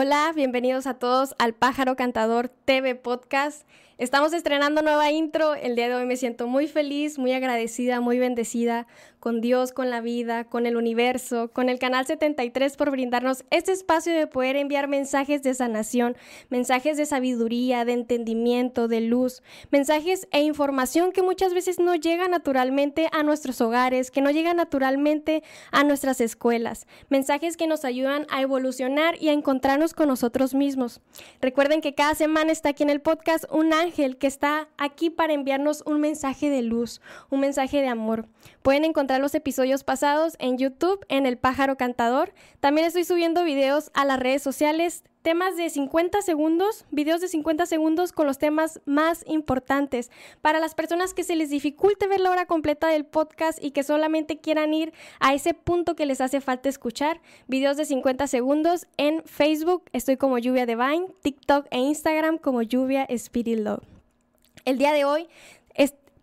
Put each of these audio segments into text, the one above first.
Hola, bienvenidos a todos al Pájaro Cantador TV Podcast. Estamos estrenando nueva intro. El día de hoy me siento muy feliz, muy agradecida, muy bendecida con Dios, con la vida, con el universo, con el Canal 73 por brindarnos este espacio de poder enviar mensajes de sanación, mensajes de sabiduría, de entendimiento, de luz, mensajes e información que muchas veces no llega naturalmente a nuestros hogares, que no llega naturalmente a nuestras escuelas, mensajes que nos ayudan a evolucionar y a encontrarnos con nosotros mismos. Recuerden que cada semana está aquí en el podcast un ángel que está aquí para enviarnos un mensaje de luz, un mensaje de amor. Pueden encontrar los episodios pasados en YouTube, en El Pájaro Cantador. También estoy subiendo videos a las redes sociales, temas de 50 segundos, videos de 50 segundos con los temas más importantes. Para las personas que se les dificulte ver la hora completa del podcast y que solamente quieran ir a ese punto que les hace falta escuchar, videos de 50 segundos en Facebook, estoy como Lluvia Divine, TikTok e Instagram como Lluvia Spirit Love. El día de hoy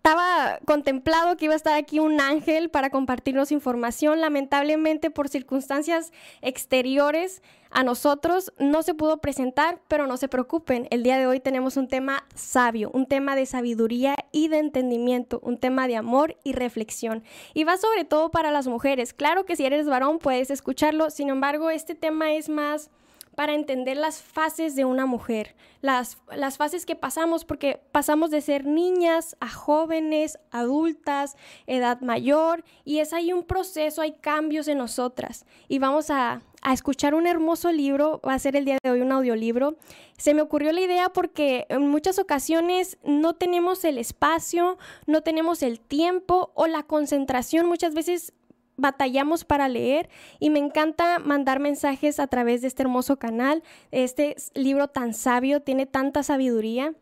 estaba contemplado que iba a estar aquí un ángel para compartirnos información. Lamentablemente, por circunstancias exteriores a nosotros, no se pudo presentar, pero no se preocupen. El día de hoy tenemos un tema sabio, un tema de sabiduría y de entendimiento, un tema de amor y reflexión. Y va sobre todo para las mujeres. Claro que si eres varón puedes escucharlo, sin embargo, este tema es más para entender las fases de una mujer, las, las fases que pasamos, porque pasamos de ser niñas a jóvenes, adultas, edad mayor, y es ahí un proceso, hay cambios en nosotras. Y vamos a, a escuchar un hermoso libro, va a ser el día de hoy un audiolibro. Se me ocurrió la idea porque en muchas ocasiones no tenemos el espacio, no tenemos el tiempo o la concentración. Muchas veces batallamos para leer y me encanta mandar mensajes a través de este hermoso canal. Este libro tan sabio tiene tanta sabiduría.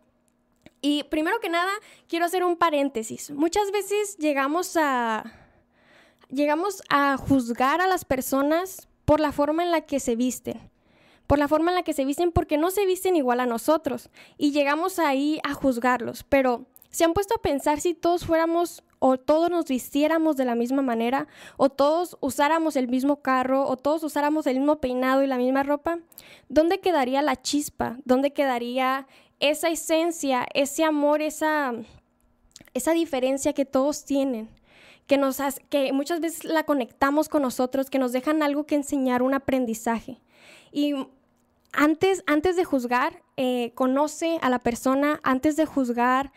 Y primero que nada, quiero hacer un paréntesis. Muchas veces llegamos a llegamos a juzgar a las personas por la forma en la que se visten. Por la forma en la que se visten porque no se visten igual a nosotros y llegamos ahí a juzgarlos, pero se han puesto a pensar si todos fuéramos o todos nos vistiéramos de la misma manera, o todos usáramos el mismo carro, o todos usáramos el mismo peinado y la misma ropa, ¿dónde quedaría la chispa? ¿Dónde quedaría esa esencia, ese amor, esa, esa diferencia que todos tienen? Que, nos que muchas veces la conectamos con nosotros, que nos dejan algo que enseñar, un aprendizaje. Y antes, antes de juzgar, eh, conoce a la persona, antes de juzgar,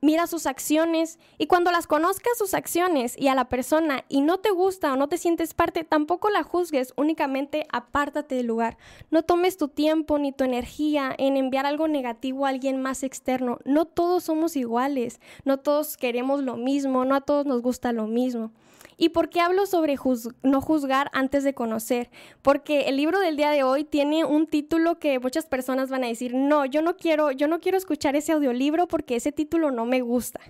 mira sus acciones y cuando las conozcas sus acciones y a la persona y no te gusta o no te sientes parte, tampoco la juzgues, únicamente apártate del lugar. No tomes tu tiempo ni tu energía en enviar algo negativo a alguien más externo. No todos somos iguales, no todos queremos lo mismo, no a todos nos gusta lo mismo. ¿Y por qué hablo sobre no juzgar antes de conocer? Porque el libro del día de hoy tiene un título que muchas personas van a decir, no, yo no quiero, yo no quiero escuchar ese audiolibro porque ese título no me gusta.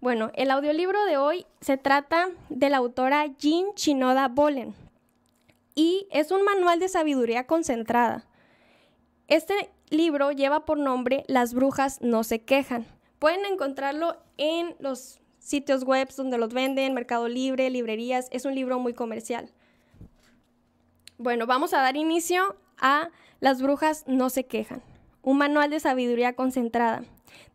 Bueno, el audiolibro de hoy se trata de la autora Jean Chinoda Bolen y es un manual de sabiduría concentrada. Este libro lleva por nombre Las brujas no se quejan. Pueden encontrarlo en los sitios web donde los venden, Mercado Libre, librerías. Es un libro muy comercial. Bueno, vamos a dar inicio a Las brujas no se quejan. Un manual de sabiduría concentrada.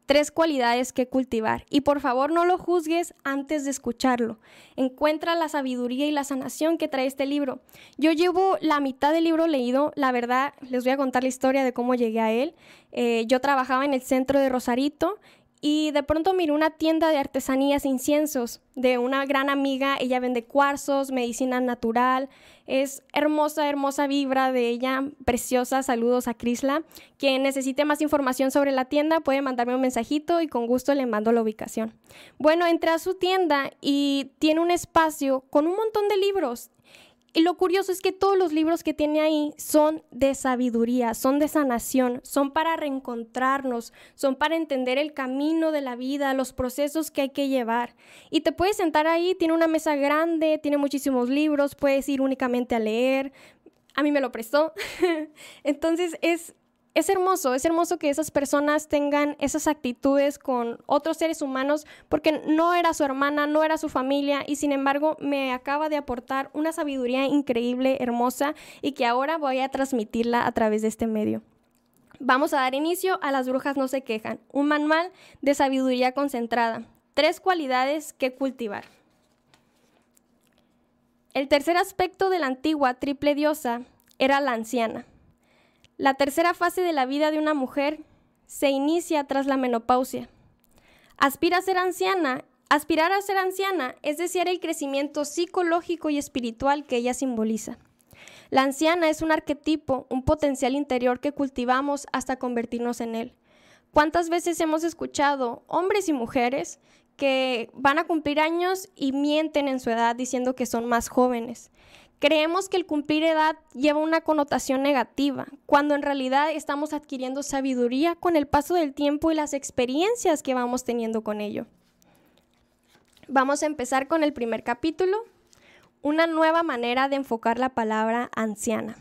Tres cualidades que cultivar. Y por favor no lo juzgues antes de escucharlo. Encuentra la sabiduría y la sanación que trae este libro. Yo llevo la mitad del libro leído. La verdad, les voy a contar la historia de cómo llegué a él. Eh, yo trabajaba en el centro de Rosarito y de pronto miré una tienda de artesanías e inciensos de una gran amiga. Ella vende cuarzos, medicina natural. Es hermosa, hermosa vibra de ella, preciosa. Saludos a Crisla. Quien necesite más información sobre la tienda puede mandarme un mensajito y con gusto le mando la ubicación. Bueno, entré a su tienda y tiene un espacio con un montón de libros. Y lo curioso es que todos los libros que tiene ahí son de sabiduría, son de sanación, son para reencontrarnos, son para entender el camino de la vida, los procesos que hay que llevar. Y te puedes sentar ahí, tiene una mesa grande, tiene muchísimos libros, puedes ir únicamente a leer. A mí me lo prestó. Entonces es es hermoso, es hermoso que esas personas tengan esas actitudes con otros seres humanos porque no era su hermana, no era su familia y sin embargo me acaba de aportar una sabiduría increíble, hermosa y que ahora voy a transmitirla a través de este medio. Vamos a dar inicio a Las brujas no se quejan, un manual de sabiduría concentrada, tres cualidades que cultivar. El tercer aspecto de la antigua triple diosa era la anciana. La tercera fase de la vida de una mujer se inicia tras la menopausia. Aspira a ser anciana, aspirar a ser anciana es desear el crecimiento psicológico y espiritual que ella simboliza. La anciana es un arquetipo, un potencial interior que cultivamos hasta convertirnos en él. ¿Cuántas veces hemos escuchado hombres y mujeres que van a cumplir años y mienten en su edad diciendo que son más jóvenes? Creemos que el cumplir edad lleva una connotación negativa, cuando en realidad estamos adquiriendo sabiduría con el paso del tiempo y las experiencias que vamos teniendo con ello. Vamos a empezar con el primer capítulo, una nueva manera de enfocar la palabra anciana.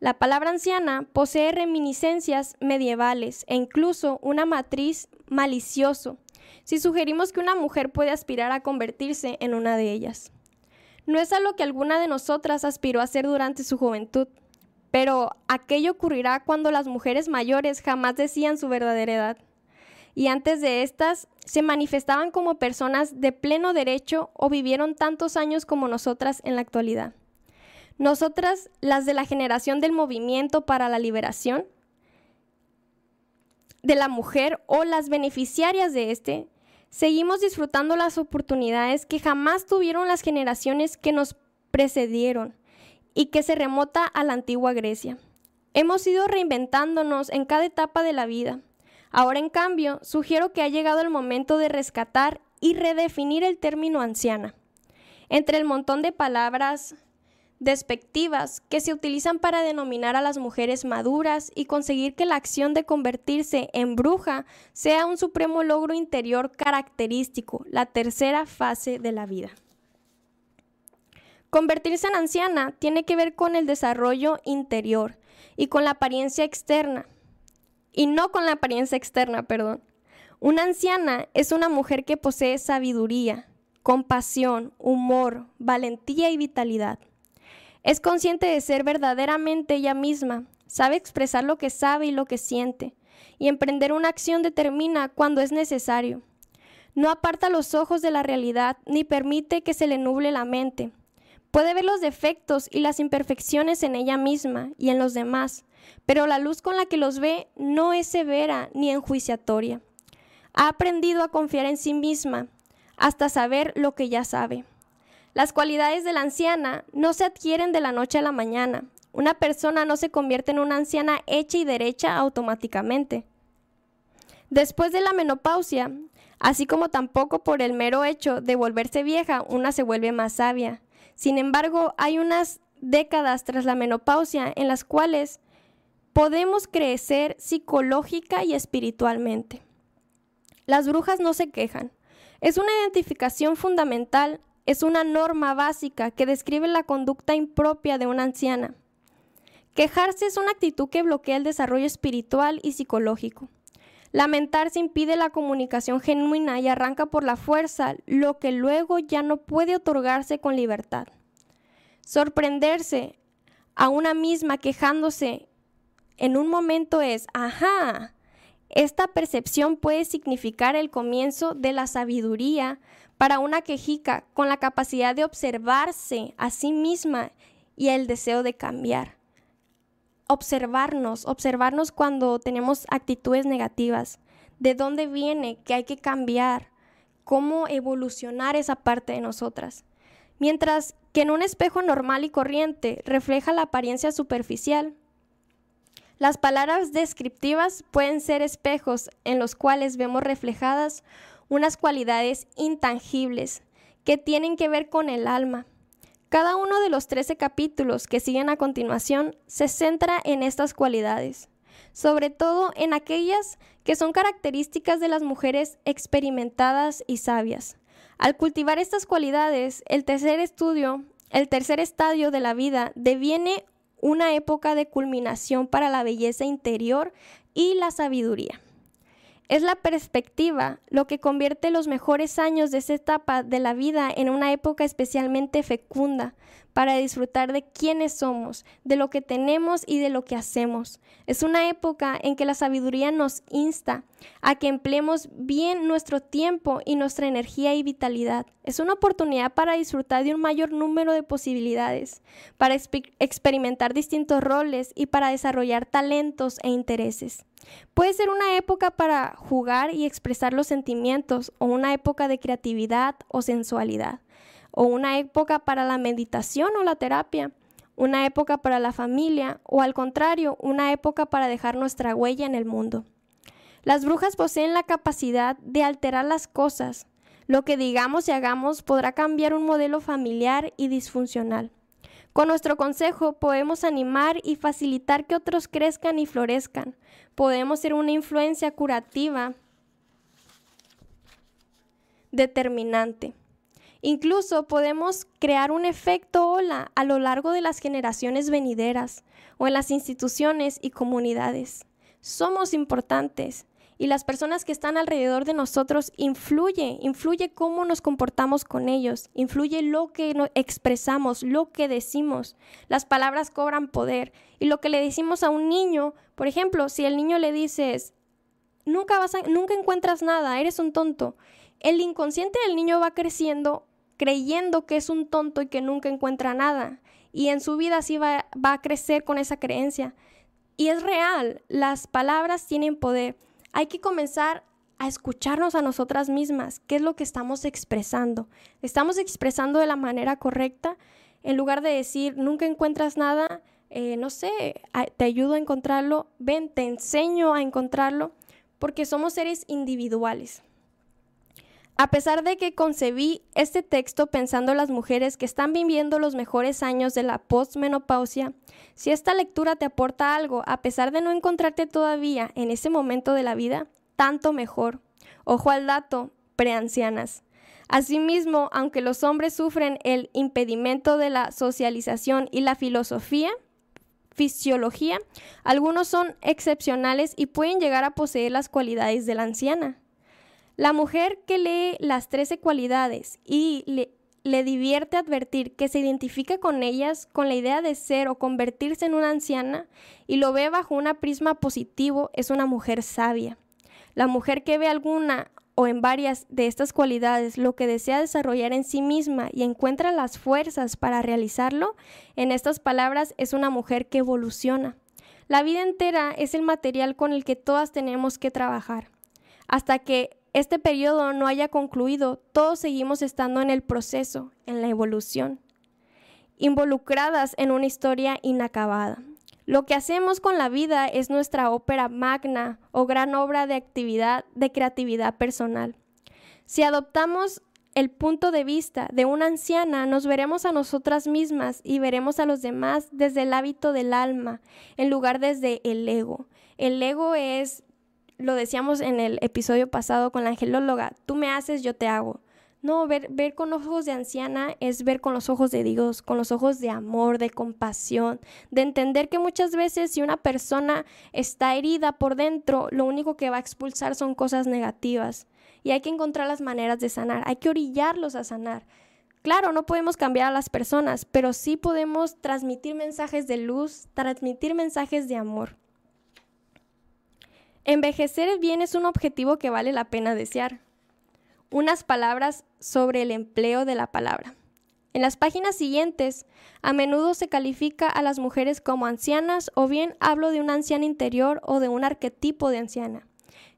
La palabra anciana posee reminiscencias medievales e incluso una matriz malicioso, si sugerimos que una mujer puede aspirar a convertirse en una de ellas. No es a lo que alguna de nosotras aspiró a ser durante su juventud, pero aquello ocurrirá cuando las mujeres mayores jamás decían su verdadera edad. Y antes de estas, se manifestaban como personas de pleno derecho o vivieron tantos años como nosotras en la actualidad. Nosotras, las de la generación del movimiento para la liberación de la mujer o las beneficiarias de este, seguimos disfrutando las oportunidades que jamás tuvieron las generaciones que nos precedieron y que se remota a la antigua Grecia. Hemos ido reinventándonos en cada etapa de la vida. Ahora, en cambio, sugiero que ha llegado el momento de rescatar y redefinir el término anciana. Entre el montón de palabras despectivas que se utilizan para denominar a las mujeres maduras y conseguir que la acción de convertirse en bruja sea un supremo logro interior característico, la tercera fase de la vida. Convertirse en anciana tiene que ver con el desarrollo interior y con la apariencia externa, y no con la apariencia externa, perdón. Una anciana es una mujer que posee sabiduría, compasión, humor, valentía y vitalidad. Es consciente de ser verdaderamente ella misma, sabe expresar lo que sabe y lo que siente, y emprender una acción determina cuando es necesario. No aparta los ojos de la realidad ni permite que se le nuble la mente. Puede ver los defectos y las imperfecciones en ella misma y en los demás, pero la luz con la que los ve no es severa ni enjuiciatoria. Ha aprendido a confiar en sí misma hasta saber lo que ya sabe. Las cualidades de la anciana no se adquieren de la noche a la mañana. Una persona no se convierte en una anciana hecha y derecha automáticamente. Después de la menopausia, así como tampoco por el mero hecho de volverse vieja, una se vuelve más sabia. Sin embargo, hay unas décadas tras la menopausia en las cuales podemos crecer psicológica y espiritualmente. Las brujas no se quejan. Es una identificación fundamental es una norma básica que describe la conducta impropia de una anciana. Quejarse es una actitud que bloquea el desarrollo espiritual y psicológico. Lamentarse impide la comunicación genuina y arranca por la fuerza lo que luego ya no puede otorgarse con libertad. Sorprenderse a una misma quejándose en un momento es, ajá, esta percepción puede significar el comienzo de la sabiduría para una quejica con la capacidad de observarse a sí misma y el deseo de cambiar. Observarnos, observarnos cuando tenemos actitudes negativas. ¿De dónde viene que hay que cambiar? ¿Cómo evolucionar esa parte de nosotras? Mientras que en un espejo normal y corriente refleja la apariencia superficial, las palabras descriptivas pueden ser espejos en los cuales vemos reflejadas unas cualidades intangibles que tienen que ver con el alma. Cada uno de los 13 capítulos que siguen a continuación se centra en estas cualidades, sobre todo en aquellas que son características de las mujeres experimentadas y sabias. Al cultivar estas cualidades, el tercer estudio, el tercer estadio de la vida deviene una época de culminación para la belleza interior y la sabiduría. Es la perspectiva lo que convierte los mejores años de esa etapa de la vida en una época especialmente fecunda para disfrutar de quiénes somos, de lo que tenemos y de lo que hacemos. Es una época en que la sabiduría nos insta a que empleemos bien nuestro tiempo y nuestra energía y vitalidad. Es una oportunidad para disfrutar de un mayor número de posibilidades, para experimentar distintos roles y para desarrollar talentos e intereses. Puede ser una época para jugar y expresar los sentimientos o una época de creatividad o sensualidad, o una época para la meditación o la terapia, una época para la familia o al contrario, una época para dejar nuestra huella en el mundo. Las brujas poseen la capacidad de alterar las cosas. Lo que digamos y hagamos podrá cambiar un modelo familiar y disfuncional. Con nuestro consejo podemos animar y facilitar que otros crezcan y florezcan. Podemos ser una influencia curativa determinante. Incluso podemos crear un efecto ola a lo largo de las generaciones venideras o en las instituciones y comunidades. Somos importantes y las personas que están alrededor de nosotros influye, influye cómo nos comportamos con ellos, influye lo que expresamos, lo que decimos. Las palabras cobran poder y lo que le decimos a un niño, por ejemplo, si el niño le dices, nunca vas nunca encuentras nada, eres un tonto. El inconsciente del niño va creciendo creyendo que es un tonto y que nunca encuentra nada. Y en su vida sí va, va a crecer con esa creencia. Y es real, las palabras tienen poder hay que comenzar a escucharnos a nosotras mismas, qué es lo que estamos expresando. ¿Estamos expresando de la manera correcta? En lugar de decir, nunca encuentras nada, eh, no sé, te ayudo a encontrarlo, ven, te enseño a encontrarlo, porque somos seres individuales. A pesar de que concebí este texto pensando en las mujeres que están viviendo los mejores años de la postmenopausia, si esta lectura te aporta algo, a pesar de no encontrarte todavía en ese momento de la vida, tanto mejor. Ojo al dato, preancianas. Asimismo, aunque los hombres sufren el impedimento de la socialización y la filosofía, fisiología, algunos son excepcionales y pueden llegar a poseer las cualidades de la anciana. La mujer que lee las trece cualidades y le, divierte advertir que se identifica con ellas con la idea de ser o convertirse en una anciana y lo ve bajo una prisma positivo es una mujer sabia. La mujer que ve alguna o en varias de estas cualidades lo que desea desarrollar en sí misma y encuentra las fuerzas para realizarlo, en estas palabras es una mujer que evoluciona. La vida entera es el material con el que todas tenemos que trabajar. Hasta que este periodo no haya concluido, todos seguimos estando en el proceso, en la evolución, involucradas en una historia inacabada. Lo que hacemos con la vida es nuestra ópera magna o gran obra de actividad de creatividad personal. Si adoptamos el punto de vista de una anciana, nos veremos a nosotras mismas y veremos a los demás desde el hábito del alma, en lugar desde el ego. El ego es lo decíamos en el episodio pasado con la angelóloga, tú me haces, yo te hago. No, ver, ver con ojos de anciana es ver con los ojos de Dios, con los ojos de amor, de compasión, de entender que muchas veces si una persona está herida por dentro, lo único que va a expulsar son cosas negativas. Y hay que encontrar las maneras de sanar, hay que orillarlos a sanar. Claro, no podemos cambiar a las personas, pero sí podemos transmitir mensajes de luz, transmitir mensajes de amor. Envejecer bien es un objetivo que vale la pena desear. Unas palabras sobre el empleo de la palabra. En las páginas siguientes, a menudo se califica a las mujeres como ancianas o bien hablo de una anciana interior o de un arquetipo de anciana.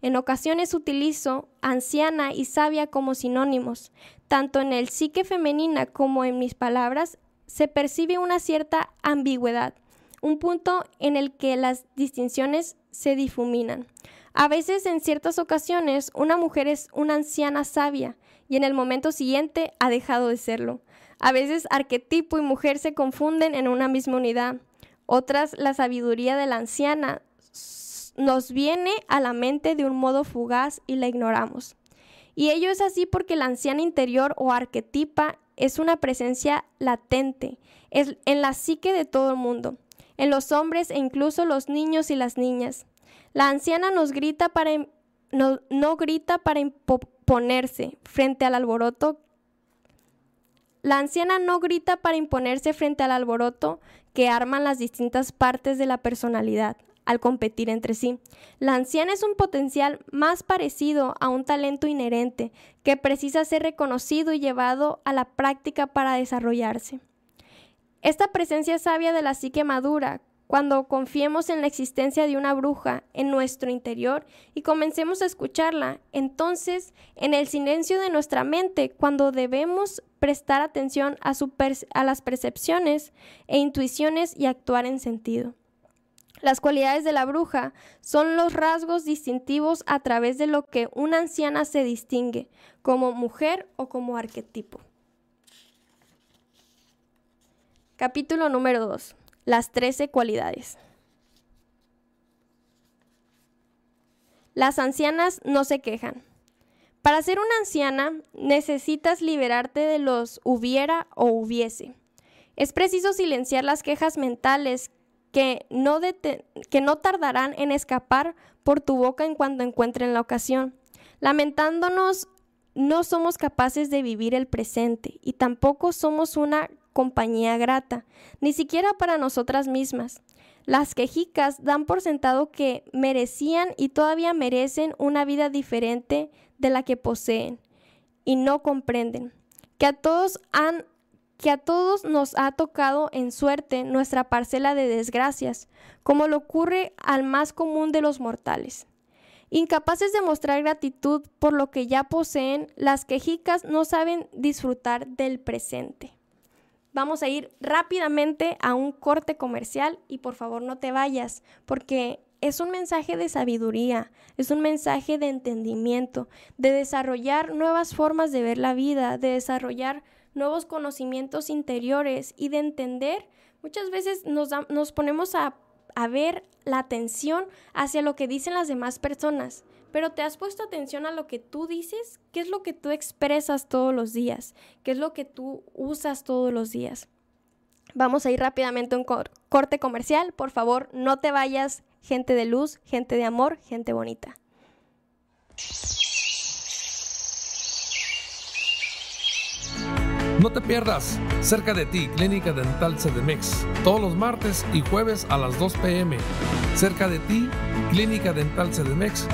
En ocasiones utilizo anciana y sabia como sinónimos. Tanto en el psique femenina como en mis palabras se percibe una cierta ambigüedad, un punto en el que las distinciones se difuminan. A veces, en ciertas ocasiones, una mujer es una anciana sabia y en el momento siguiente ha dejado de serlo. A veces, arquetipo y mujer se confunden en una misma unidad. Otras, la sabiduría de la anciana nos viene a la mente de un modo fugaz y la ignoramos. Y ello es así porque la anciana interior o arquetipa es una presencia latente, es en la psique de todo el mundo. En los hombres e incluso los niños y las niñas. La anciana no, no grita para imponerse frente al alboroto. La anciana no grita para imponerse frente al alboroto que arman las distintas partes de la personalidad al competir entre sí. La anciana es un potencial más parecido a un talento inherente que precisa ser reconocido y llevado a la práctica para desarrollarse. Esta presencia sabia de la psique madura, cuando confiemos en la existencia de una bruja en nuestro interior y comencemos a escucharla, entonces en el silencio de nuestra mente, cuando debemos prestar atención a, a las percepciones e intuiciones y actuar en sentido. Las cualidades de la bruja son los rasgos distintivos a través de lo que una anciana se distingue, como mujer o como arquetipo. Capítulo número 2. Las 13 cualidades. Las ancianas no se quejan. Para ser una anciana necesitas liberarte de los hubiera o hubiese. Es preciso silenciar las quejas mentales que no, que no tardarán en escapar por tu boca en cuanto encuentren la ocasión. Lamentándonos, no somos capaces de vivir el presente y tampoco somos una compañía grata, ni siquiera para nosotras mismas. Las quejicas dan por sentado que merecían y todavía merecen una vida diferente de la que poseen y no comprenden que a todos han que a todos nos ha tocado en suerte nuestra parcela de desgracias, como le ocurre al más común de los mortales. Incapaces de mostrar gratitud por lo que ya poseen, las quejicas no saben disfrutar del presente. Vamos a ir rápidamente a un corte comercial y por favor no te vayas, porque es un mensaje de sabiduría, es un mensaje de entendimiento, de desarrollar nuevas formas de ver la vida, de desarrollar nuevos conocimientos interiores y de entender, muchas veces nos, nos ponemos a, a ver la atención hacia lo que dicen las demás personas, pero te has puesto atención a lo que tú dices, qué es lo que tú expresas todos los días, qué es lo que tú usas todos los días. Vamos a ir rápidamente a un corte comercial. Por favor, no te vayas, gente de luz, gente de amor, gente bonita. No te pierdas, cerca de ti, Clínica Dental CDMX, todos los martes y jueves a las 2 pm. Cerca de ti, Clínica Dental CDMX,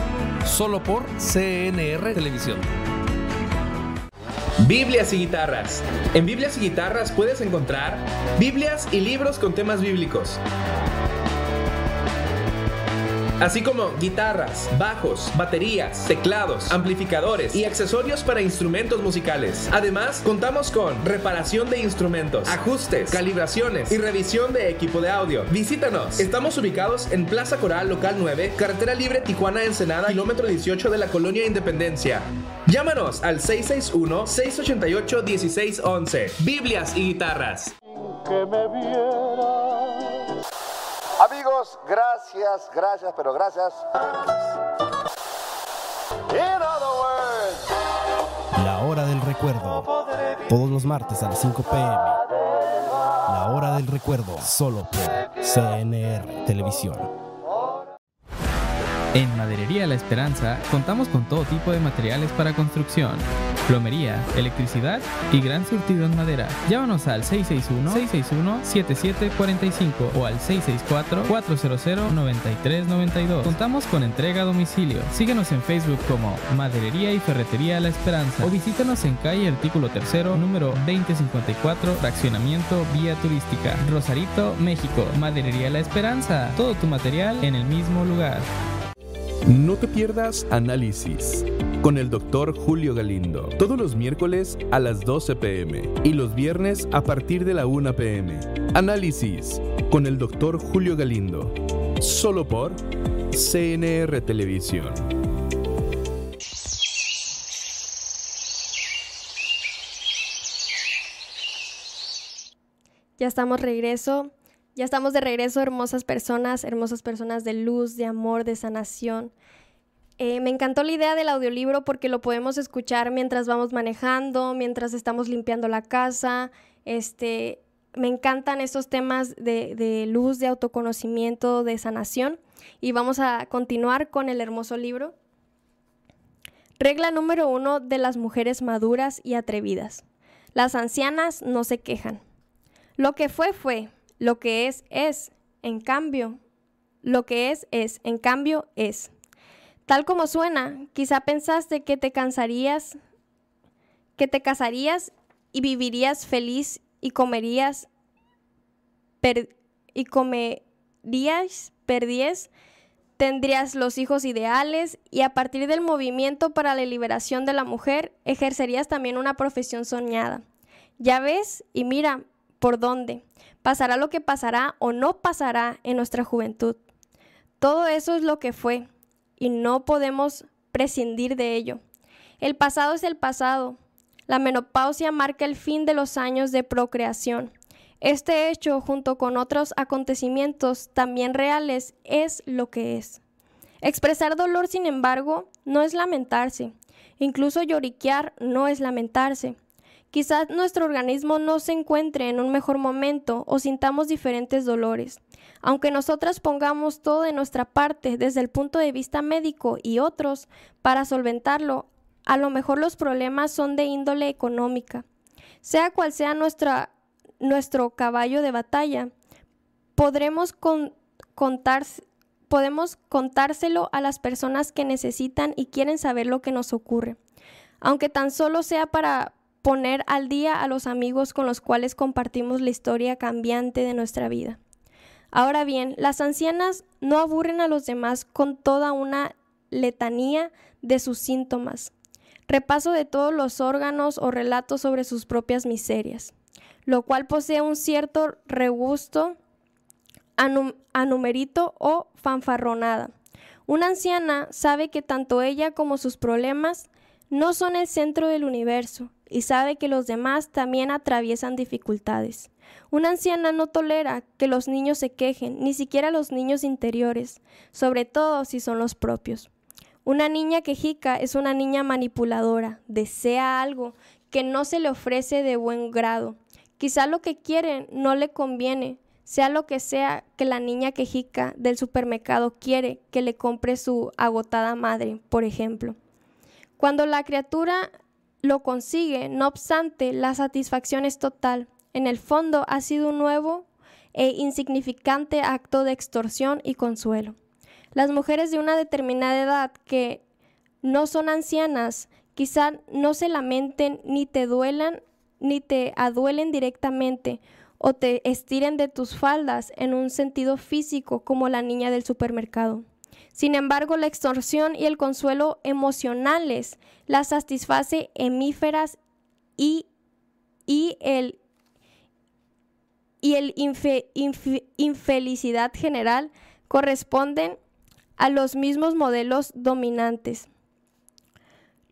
solo por CNR Televisión. Biblias y guitarras. En Biblias y guitarras puedes encontrar Biblias y libros con temas bíblicos así como guitarras, bajos, baterías, teclados, amplificadores y accesorios para instrumentos musicales. Además, contamos con reparación de instrumentos, ajustes, calibraciones y revisión de equipo de audio. Visítanos. Estamos ubicados en Plaza Coral Local 9, Carretera Libre Tijuana Ensenada, kilómetro 18 de la Colonia Independencia. Llámanos al 661-688-1611. Biblias y guitarras. Que me Gracias, gracias, pero gracias. La hora del recuerdo. Todos los martes a las 5 pm. La hora del recuerdo, solo por CNR Televisión. En Maderería La Esperanza contamos con todo tipo de materiales para construcción, plomería, electricidad y gran surtido en madera. Llámanos al 661-661-7745 o al 664-400-9392. Contamos con entrega a domicilio. Síguenos en Facebook como Maderería y Ferretería La Esperanza o visítanos en calle Artículo Tercero, número 2054, fraccionamiento Vía Turística, Rosarito, México. Maderería La Esperanza. Todo tu material en el mismo lugar. No te pierdas Análisis con el doctor Julio Galindo, todos los miércoles a las 12 pm y los viernes a partir de la 1 pm. Análisis con el doctor Julio Galindo, solo por CNR Televisión. Ya estamos regreso ya estamos de regreso, hermosas personas, hermosas personas de luz, de amor, de sanación. Eh, me encantó la idea del audiolibro porque lo podemos escuchar mientras vamos manejando, mientras estamos limpiando la casa. Este, me encantan estos temas de, de luz, de autoconocimiento, de sanación. Y vamos a continuar con el hermoso libro. Regla número uno de las mujeres maduras y atrevidas. Las ancianas no se quejan. Lo que fue fue, lo que es es, en cambio, lo que es es, en cambio es. Tal como suena, quizá pensaste que te cansarías, que te casarías y vivirías feliz y comerías y comerías perdies, tendrías los hijos ideales y a partir del movimiento para la liberación de la mujer ejercerías también una profesión soñada. Ya ves y mira por dónde. Pasará lo que pasará o no pasará en nuestra juventud. Todo eso es lo que fue y no podemos prescindir de ello. El pasado es el pasado. La menopausia marca el fin de los años de procreación. Este hecho, junto con otros acontecimientos también reales, es lo que es. Expresar dolor, sin embargo, no es lamentarse. Incluso lloriquear no es lamentarse. Quizás nuestro organismo no se encuentre en un mejor momento o sintamos diferentes dolores. Aunque nosotras pongamos todo de nuestra parte desde el punto de vista médico y otros para solventarlo, a lo mejor los problemas son de índole económica. Sea cual sea nuestra, nuestro caballo de batalla, podremos contar, podemos contárselo a las personas que necesitan y quieren saber lo que nos ocurre, aunque tan solo sea para poner al día a los amigos con los cuales compartimos la historia cambiante de nuestra vida. Ahora bien, las ancianas no aburren a los demás con toda una letanía de sus síntomas, repaso de todos los órganos o relatos sobre sus propias miserias lo cual posee un cierto regusto a, o fanfarronada. Una anciana sabe que tanto ella como sus problemas no son el centro del universo y sabe que los demás también atraviesan dificultades. Una anciana no tolera que los niños se quejen, ni siquiera los niños interiores, sobre todo si son los propios. Una niña quejica es una niña manipuladora, desea algo que no se le ofrece de buen grado, Quizá lo que quiere no le conviene, sea lo que sea que la niña quejica del supermercado quiere que le compre su agotada madre, por ejemplo. Cuando la criatura lo consigue, no obstante, la satisfacción es total. En el fondo ha sido un nuevo e insignificante acto de extorsión y consuelo. Las mujeres de una determinada edad que no son ancianas, quizá no se lamenten ni te duelan ni te aduelen directamente o te estiren de tus faldas en un sentido físico como la niña del supermercado. Sin embargo, la extorsión y el consuelo emocionales las satisface hemíferas y, y el, y el infelicidad general corresponden a los mismos modelos dominantes.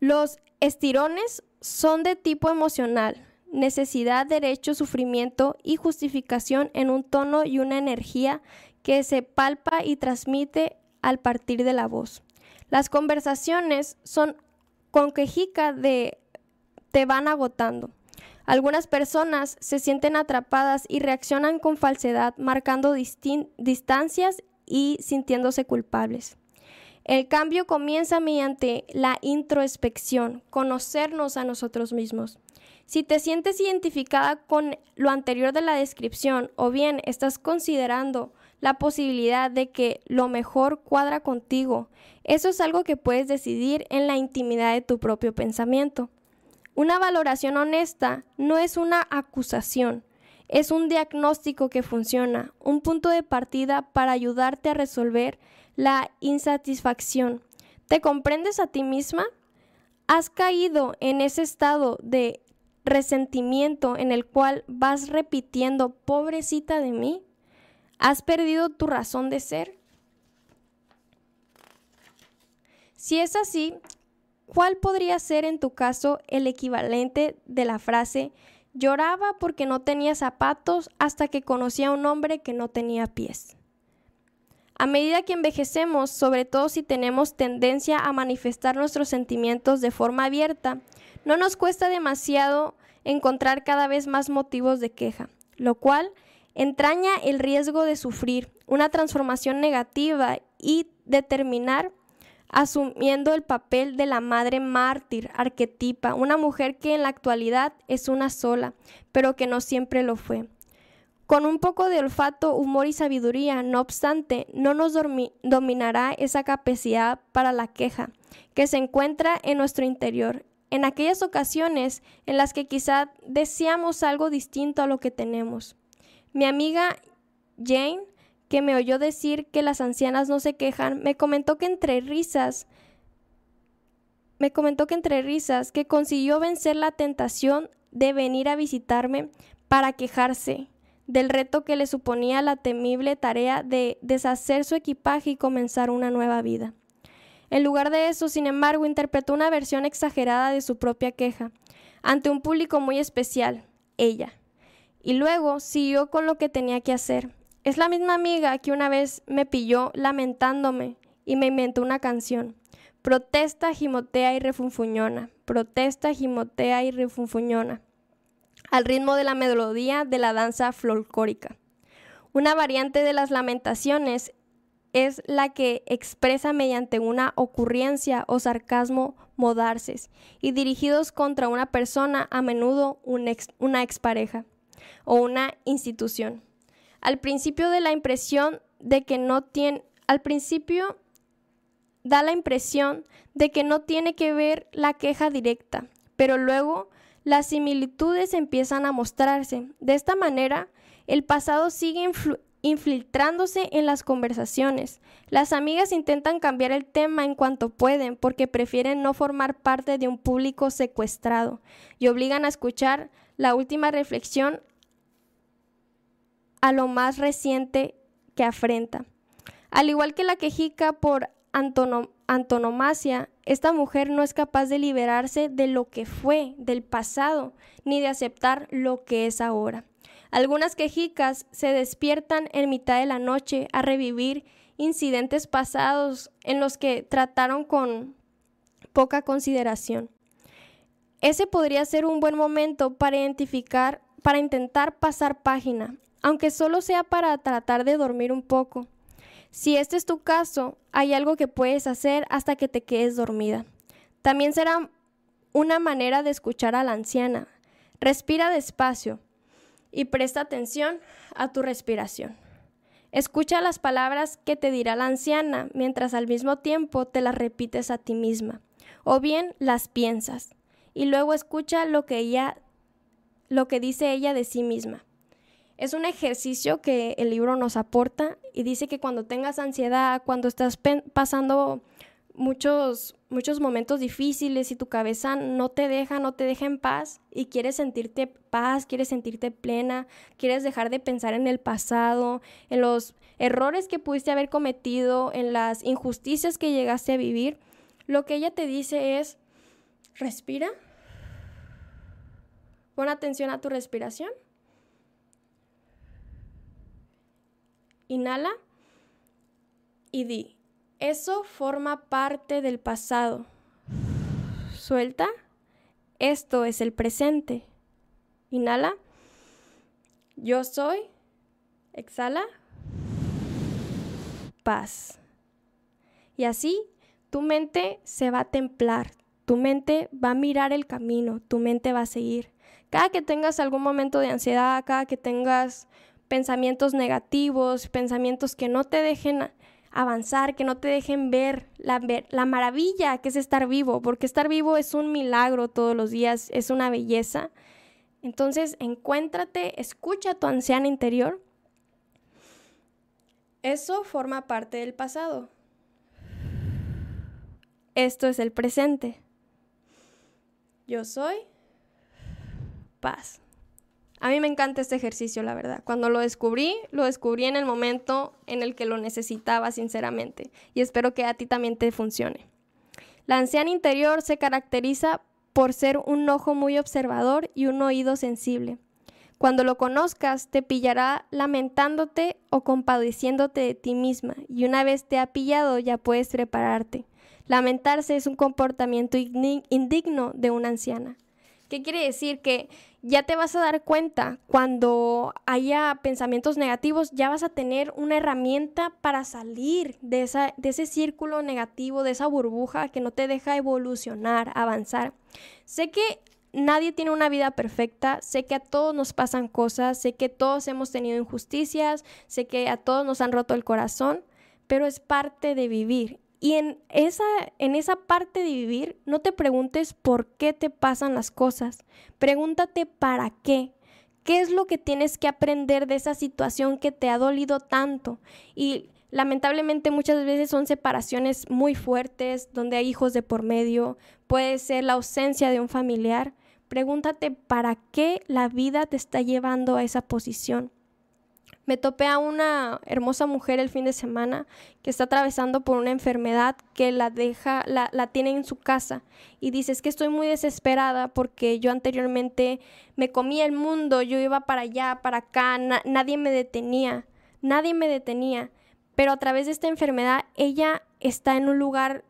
Los estirones son de tipo emocional, necesidad, derecho, sufrimiento y justificación en un tono y una energía que se palpa y transmite al partir de la voz. Las conversaciones son con quejica de te van agotando. Algunas personas se sienten atrapadas y reaccionan con falsedad, marcando distancias y sintiéndose culpables. El cambio comienza mediante la introspección, conocernos a nosotros mismos. Si te sientes identificada con lo anterior de la descripción o bien estás considerando la posibilidad de que lo mejor cuadra contigo, eso es algo que puedes decidir en la intimidad de tu propio pensamiento. Una valoración honesta no es una acusación, es un diagnóstico que funciona, un punto de partida para ayudarte a resolver la insatisfacción. ¿Te comprendes a ti misma? ¿Has caído en ese estado de resentimiento en el cual vas repitiendo, pobrecita de mí? ¿Has perdido tu razón de ser? Si es así, ¿cuál podría ser en tu caso el equivalente de la frase lloraba porque no tenía zapatos hasta que conocí a un hombre que no tenía pies? A medida que envejecemos, sobre todo si tenemos tendencia a manifestar nuestros sentimientos de forma abierta, no nos cuesta demasiado encontrar cada vez más motivos de queja. lo cual entraña el riesgo de sufrir una transformación negativa y de terminar asumiendo el papel de la madre mártir, arquetipa, una mujer que en la actualidad es una sola, pero que no siempre lo fue. Con un poco de olfato, humor y sabiduría, no obstante, no nos dominará esa capacidad para la queja, que se encuentra en nuestro interior, en aquellas ocasiones en las que quizá deseamos algo distinto a lo que tenemos. Mi amiga Jane, que me oyó decir que las ancianas no se quejan, me comentó que entre risas, me comentó que entre risas, que consiguió vencer la tentación de venir a visitarme para quejarse del reto que le suponía la temible tarea de deshacer su equipaje y comenzar una nueva vida. En lugar de eso, sin embargo, interpretó una versión exagerada de su propia queja, ante un público muy especial, ella. Y luego siguió con lo que tenía que hacer. Es la misma amiga que una vez me pilló lamentándome y me inventó una canción. Protesta, gimotea y refunfuñona. Protesta, gimotea y refunfuñona al ritmo de la melodía de la danza folclórica. Una variante de las lamentaciones es la que expresa mediante una ocurrencia o sarcasmo modarces y dirigidos contra una persona, a menudo una expareja o una institución. Al principio de la impresión de que no tiene, al principio da la impresión de que no tiene que ver la queja directa, pero luego las similitudes empiezan a mostrarse. De esta manera, el pasado sigue infiltrándose en las conversaciones. Las amigas intentan cambiar el tema en cuanto pueden porque prefieren no formar parte de un público secuestrado y obligan a escuchar la última reflexión a lo más reciente que afrenta. Al igual que la quejica por antonomasia, esta mujer no es capaz de liberarse de lo que fue, del pasado, ni de aceptar lo que es ahora. Algunas quejicas se despiertan en mitad de la noche a revivir incidentes pasados en los que trataron con poca consideración. Ese podría ser un buen momento para identificar, para intentar pasar página, aunque solo sea para tratar de dormir un poco. Si este es tu caso, hay algo que puedes hacer hasta que te quedes dormida. También será una manera de escuchar a la anciana. Respira despacio y presta atención a tu respiración. Escucha las palabras que te dirá la anciana mientras al mismo tiempo te las repites a ti misma, o bien las piensas, y luego escucha lo que ella lo que dice ella de sí misma. Es un ejercicio que el libro nos aporta y dice que cuando tengas ansiedad, cuando estás pasando muchos, muchos momentos difíciles y tu cabeza no te deja, no te deja en paz y quieres sentirte paz, quieres sentirte plena, quieres dejar de pensar en el pasado, en los errores que pudiste haber cometido, en las injusticias que llegaste a vivir, lo que ella te dice es, respira, pon atención a tu respiración Inhala y di, eso forma parte del pasado. Suelta, esto es el presente. Inhala, yo soy, exhala, paz. Y así tu mente se va a templar, tu mente va a mirar el camino, tu mente va a seguir. Cada que tengas algún momento de ansiedad, cada que tengas pensamientos negativos, pensamientos que no te dejen avanzar, que no te dejen ver la, la, maravilla que es estar vivo, porque estar vivo es un milagro todos los días, es una belleza. Entonces, encuéntrate, escucha a tu anciana interior. Eso forma parte del pasado. Esto es el presente. Yo soy paz. A mí me encanta este ejercicio, la verdad. Cuando lo descubrí, lo descubrí en el momento en el que lo necesitaba, sinceramente. Y espero que a ti también te funcione. La anciana interior se caracteriza por ser un ojo muy observador y un oído sensible. Cuando lo conozcas, te pillará lamentándote o compadeciéndote de ti misma, y una vez te ha pillado ya puedes prepararte. Lamentarse es un comportamiento indigno de una anciana. ¿Qué quiere decir? Que ya te vas a dar cuenta cuando haya pensamientos negativos, ya vas a tener una herramienta para salir de, esa, de ese círculo negativo, de esa burbuja que no te deja evolucionar, avanzar. Sé que nadie tiene una vida perfecta, sé que a todos nos pasan cosas, sé que todos hemos tenido injusticias, sé que a todos nos han roto el corazón, pero es parte de vivir y en esa, en esa parte de vivir, no te preguntes por qué te pasan las cosas. Pregúntate para qué. ¿Qué es lo que tienes que aprender de esa situación que te ha dolido tanto? Y lamentablemente muchas veces son separaciones muy fuertes, donde hay hijos de por medio, puede ser la ausencia de un familiar. Pregúntate para qué la vida te está llevando a esa posición. Me topé a una hermosa mujer el fin de semana que está atravesando por una enfermedad que la deja, la, tiene en su casa y dice, es que estoy muy desesperada porque yo anteriormente me comía el mundo, yo iba para allá, para acá, nadie me detenía, nadie me detenía, pero a través de esta enfermedad ella está en un lugar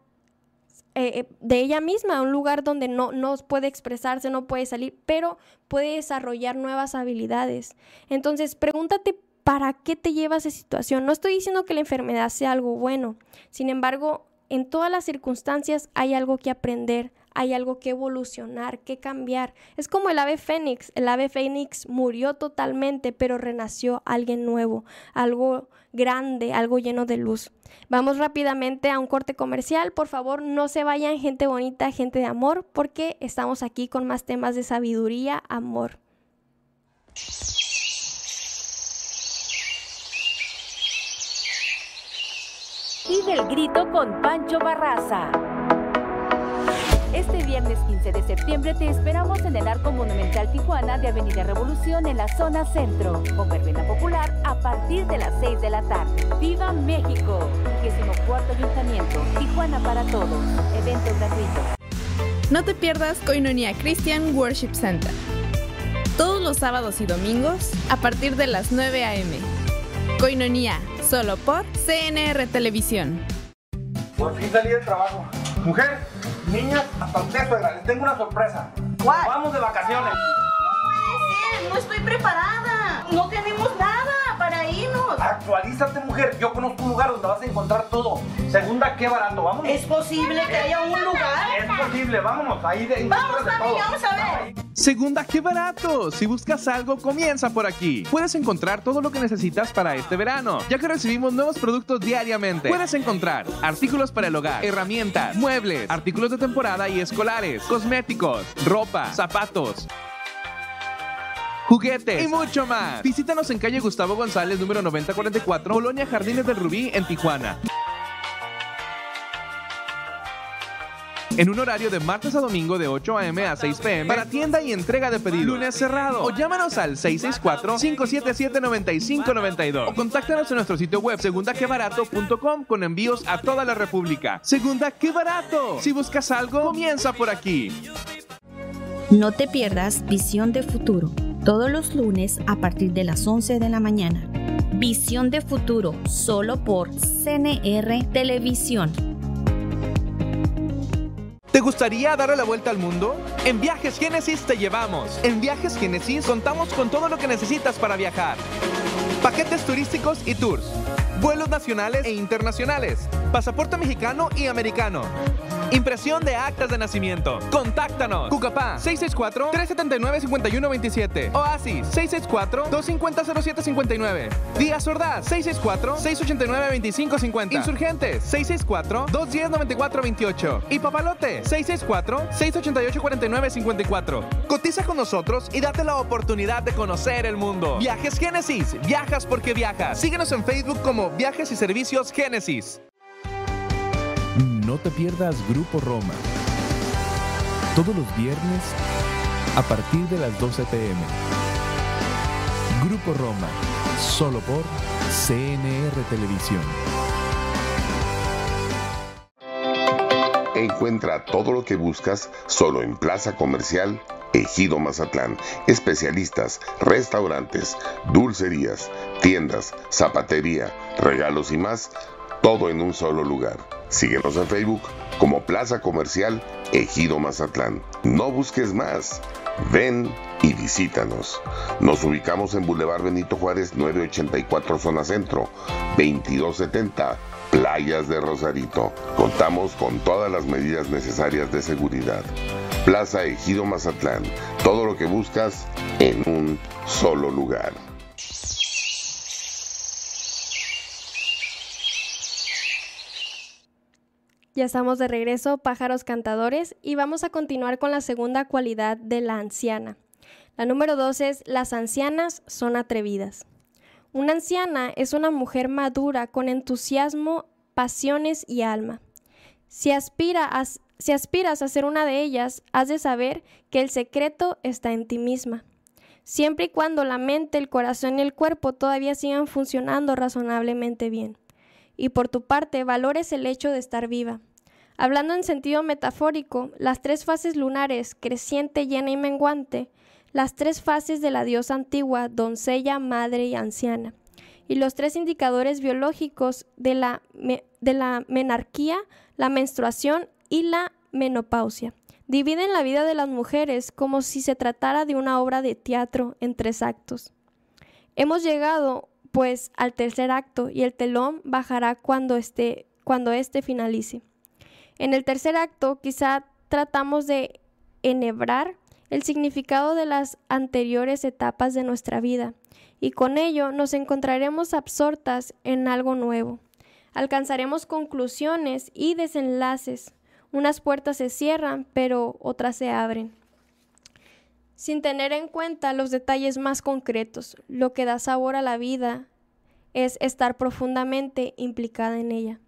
eh, eh, de ella misma, un lugar donde no, no puede expresarse, no puede salir, pero puede desarrollar nuevas habilidades. Entonces, pregúntate ¿para qué te lleva a esa situación? No estoy diciendo que la enfermedad sea algo bueno, sin embargo, en todas las circunstancias hay algo que aprender, hay algo que evolucionar, que cambiar. Es como el ave fénix, el ave fénix murió totalmente, pero renació alguien nuevo, algo grande, algo lleno de luz. Vamos rápidamente a un corte comercial, por favor no se vayan gente bonita, gente de amor, porque estamos aquí con más temas de sabiduría, amor. Y del grito con Pancho Barraza. Este viernes 15 de septiembre te esperamos en el Arco Monumental Tijuana de Avenida Revolución en la zona centro, con verbena popular a partir de las 6 de la tarde. ¡Viva México! 24 Ayuntamiento, Tijuana para todos. Evento gratuito. No te pierdas Coinonía Christian Worship Center. Todos los sábados y domingos a partir de las 9 a.m. Coinonía, solo por CNR Televisión. Por fin salí del trabajo. Mujer, niñas, hasta usted, suegra, les tengo una sorpresa. Vamos de vacaciones. No puede ser, no estoy preparada. No tenemos nada Actualízate, mujer. Yo conozco un lugar donde vas a encontrar todo. Segunda, qué barato. Vamos. ¿Es posible que haya un lugar? Es posible, vámonos. Ahí de, Vamos, mami, vamos a ver. Segunda, qué barato. Si buscas algo, comienza por aquí. Puedes encontrar todo lo que necesitas para este verano, ya que recibimos nuevos productos diariamente. Puedes encontrar artículos para el hogar, herramientas, muebles, artículos de temporada y escolares, cosméticos, ropa, zapatos juguetes y mucho más. Visítanos en calle Gustavo González, número 9044, Colonia Jardines del Rubí, en Tijuana. en un horario de martes a domingo de 8 a.m. a 6 p.m. para tienda y entrega de pedidos. Lunes cerrado. O llámanos al 664-577-9592 o contáctanos en nuestro sitio web segundaquebarato.com con envíos a toda la República. Segunda, qué barato. Si buscas algo, comienza por aquí. No te pierdas Visión de Futuro, todos los lunes a partir de las 11 de la mañana. Visión de Futuro, solo por CNR Televisión. ¿Te gustaría darle la vuelta al mundo? En Viajes Génesis te llevamos. En Viajes Génesis contamos con todo lo que necesitas para viajar. Paquetes turísticos y tours vuelos nacionales e internacionales, pasaporte mexicano y americano. Impresión de actas de nacimiento. Contáctanos. Cucapá 664-379-5127. Oasis 664-250-0759. Díaz Ordaz 664-689-2550. Insurgentes 664-210-9428. Y Papalote 664-688-4954. Cotiza con nosotros y date la oportunidad de conocer el mundo. Viajes Génesis. Viajas porque viajas. Síguenos en Facebook como Viajes y Servicios Génesis. No te pierdas Grupo Roma. Todos los viernes a partir de las 12 pm. Grupo Roma, solo por CNR Televisión. Encuentra todo lo que buscas solo en Plaza Comercial Ejido Mazatlán. Especialistas, restaurantes, dulcerías, tiendas, zapatería, regalos y más. Todo en un solo lugar. Síguenos en Facebook como Plaza Comercial Ejido Mazatlán. No busques más. Ven y visítanos. Nos ubicamos en Boulevard Benito Juárez 984 Zona Centro, 2270 Playas de Rosarito. Contamos con todas las medidas necesarias de seguridad. Plaza Ejido Mazatlán. Todo lo que buscas en un solo lugar. Ya estamos de regreso, pájaros cantadores, y vamos a continuar con la segunda cualidad de la anciana. La número dos es las ancianas son atrevidas. Una anciana es una mujer madura con entusiasmo, pasiones y alma. Si, aspiras a ser una de ellas, has de saber que el secreto está en ti misma. Siempre y cuando la mente, el corazón y el cuerpo todavía sigan funcionando razonablemente bien y por tu parte valores el hecho de estar viva. Hablando en sentido metafórico, las tres fases lunares, creciente, llena y menguante, las tres fases de la diosa antigua, doncella, madre y anciana, y los tres indicadores biológicos de la, de la menarquía, la menstruación y la menopausia. Dividen la vida de las mujeres como si se tratara de una obra de teatro en tres actos. Hemos llegado pues al tercer acto y el telón bajará cuando esté cuando éste finalice. En el tercer acto quizá tratamos de enhebrar el significado de las anteriores etapas de nuestra vida y con ello nos encontraremos absortas en algo nuevo. Alcanzaremos conclusiones y desenlaces. Unas puertas se cierran, pero otras se abren sin tener en cuenta los detalles más concretos. Lo que da sabor a la vida es estar profundamente implicada en ella.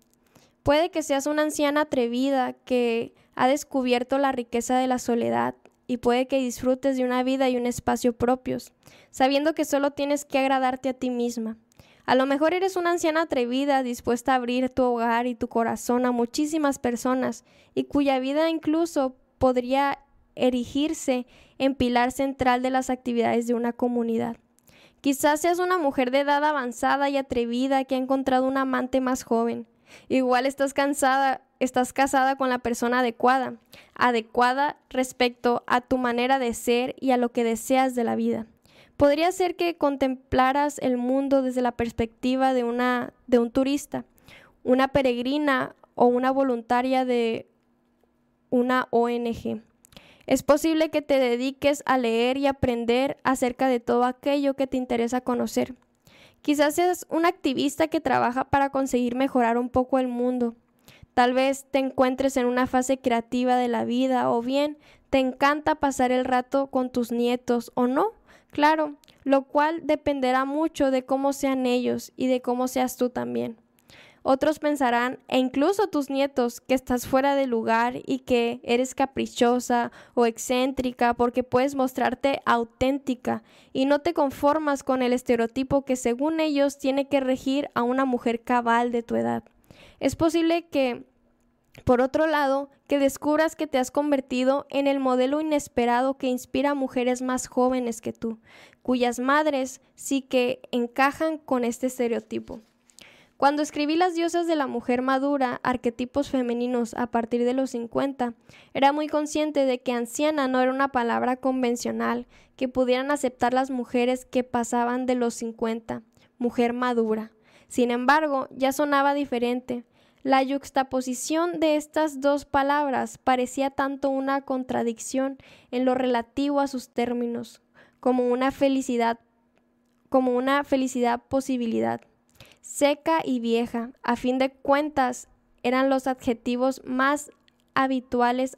Puede que seas una anciana atrevida que ha descubierto la riqueza de la soledad y puede que disfrutes de una vida y un espacio propios, sabiendo que solo tienes que agradarte a ti misma. A lo mejor eres una anciana atrevida, dispuesta a abrir tu hogar y tu corazón a muchísimas personas y cuya vida incluso podría erigirse en pilar central de las actividades de una comunidad. Quizás seas una mujer de edad avanzada y atrevida que ha encontrado un amante más joven. Igual estás cansada, estás casada con la persona adecuada, adecuada respecto a tu manera de ser y a lo que deseas de la vida. Podría ser que contemplaras el mundo desde la perspectiva de una de un turista, una peregrina o una voluntaria de una ONG. Es posible que te dediques a leer y aprender acerca de todo aquello que te interesa conocer. Quizás seas un activista que trabaja para conseguir mejorar un poco el mundo. Tal vez te encuentres en una fase creativa de la vida o bien te encanta pasar el rato con tus nietos o no. Claro, lo cual dependerá mucho de cómo sean ellos y de cómo seas tú también. Otros pensarán, e incluso tus nietos, que estás fuera de lugar y que eres caprichosa o excéntrica porque puedes mostrarte auténtica y no te conformas con el estereotipo que según ellos tiene que regir a una mujer cabal de tu edad. Es posible que por otro lado, que descubras que te has convertido en el modelo inesperado que inspira a mujeres más jóvenes que tú, cuyas madres sí que encajan con este estereotipo. Cuando escribí Las diosas de la mujer madura, arquetipos femeninos a partir de los 50, era muy consciente de que anciana no era una palabra convencional que pudieran aceptar las mujeres que pasaban de los 50, mujer madura. Sin embargo, ya sonaba diferente. La yuxtaposición de estas dos palabras parecía tanto una contradicción en lo relativo a sus términos, como una felicidad, como una felicidad posibilidad seca y vieja. A fin de cuentas, eran los adjetivos más habituales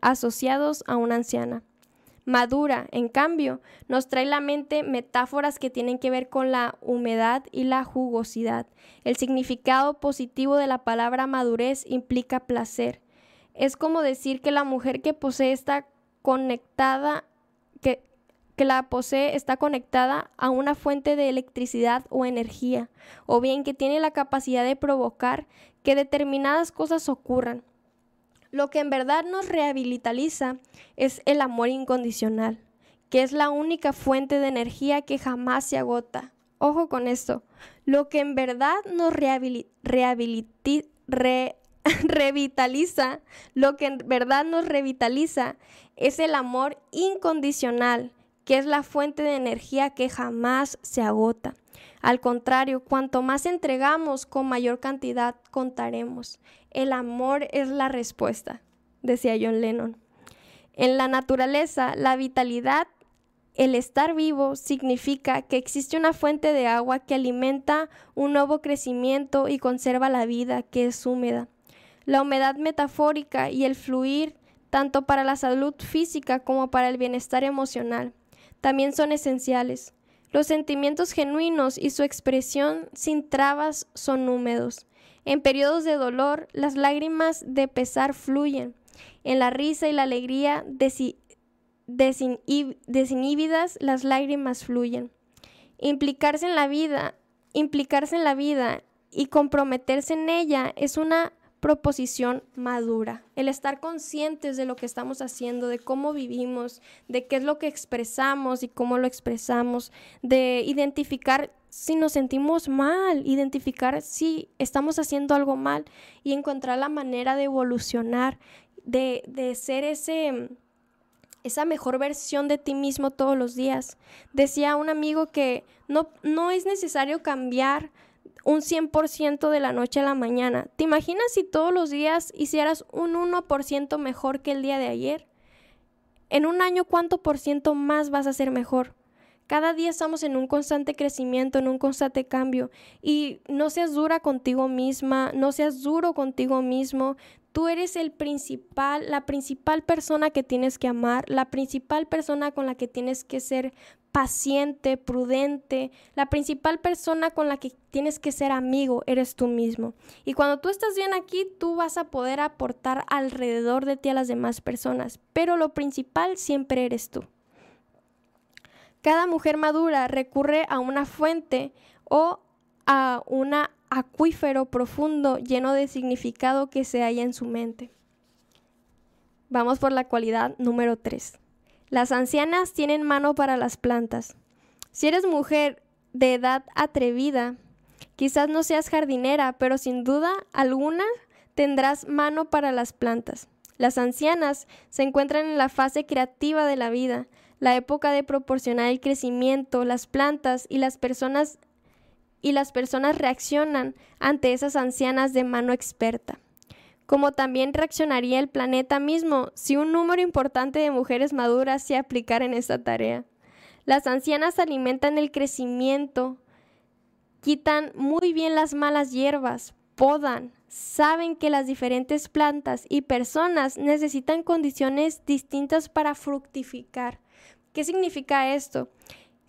asociados a una anciana. Madura, en cambio, nos trae la mente metáforas que tienen que ver con la humedad y la jugosidad. El significado positivo de la palabra madurez implica placer. Es como decir que la mujer que posee está conectada, que, la posee está conectada a una fuente de electricidad o energía, o bien que tiene la capacidad de provocar que determinadas cosas ocurran. Lo que en verdad nos rehabilitaliza es el amor incondicional, que es la única fuente de energía que jamás se agota. Ojo con esto. Lo que en verdad nos revitaliza, lo que en verdad nos revitaliza, es el amor incondicional, que es la fuente de energía que jamás se agota. Al contrario, cuanto más entregamos, con mayor cantidad contaremos. El amor es la respuesta, decía John Lennon. En la naturaleza, la vitalidad, el estar vivo, significa que existe una fuente de agua que alimenta un nuevo crecimiento y conserva la vida que es húmeda. La humedad metafórica y el fluir, tanto para la salud física como para el bienestar emocional, también son esenciales. Los sentimientos genuinos y su expresión sin trabas son húmedos. En periodos de dolor, las lágrimas de pesar fluyen. En la risa y la alegría desinhibidas, las lágrimas fluyen. Implicarse en la vida, implicarse en la vida y comprometerse en ella es una proposición madura, el estar conscientes de lo que estamos haciendo, de cómo vivimos, de qué es lo que expresamos y cómo lo expresamos, de identificar si nos sentimos mal, identificar si estamos haciendo algo mal y encontrar la manera de evolucionar, de, de ser ese esa mejor versión de ti mismo todos los días. Decía un amigo que no, no es necesario cambiar un 100% de la noche a la mañana. ¿Te imaginas si todos los días hicieras un 1% mejor que el día de ayer? En un año, ¿cuánto por ciento más vas a ser mejor? Cada día estamos en un constante crecimiento, en un constante cambio. Y no seas dura contigo misma, no seas duro contigo mismo. Tú eres el principal, la principal persona que tienes que amar, la principal persona con la que tienes que ser paciente, prudente. La principal persona con la que tienes que ser amigo eres tú mismo. Y cuando tú estás bien aquí, tú vas a poder aportar alrededor de ti a las demás personas. Pero lo principal siempre eres tú. Cada mujer madura recurre a una fuente o a un acuífero profundo lleno de significado que se halla en su mente. Vamos por la cualidad número 3. Las ancianas tienen mano para las plantas. Si eres mujer de edad atrevida, quizás no seas jardinera, pero sin duda alguna tendrás mano para las plantas. Las ancianas se encuentran en la fase creativa de la vida, la época de proporcionar el crecimiento, las plantas y las personas y las personas reaccionan ante esas ancianas de mano experta. Como también reaccionaría el planeta mismo si un número importante de mujeres maduras se aplicara en esta tarea. Las ancianas alimentan el crecimiento, quitan muy bien las malas hierbas, podan, saben que las diferentes plantas y personas necesitan condiciones distintas para fructificar. ¿Qué significa esto?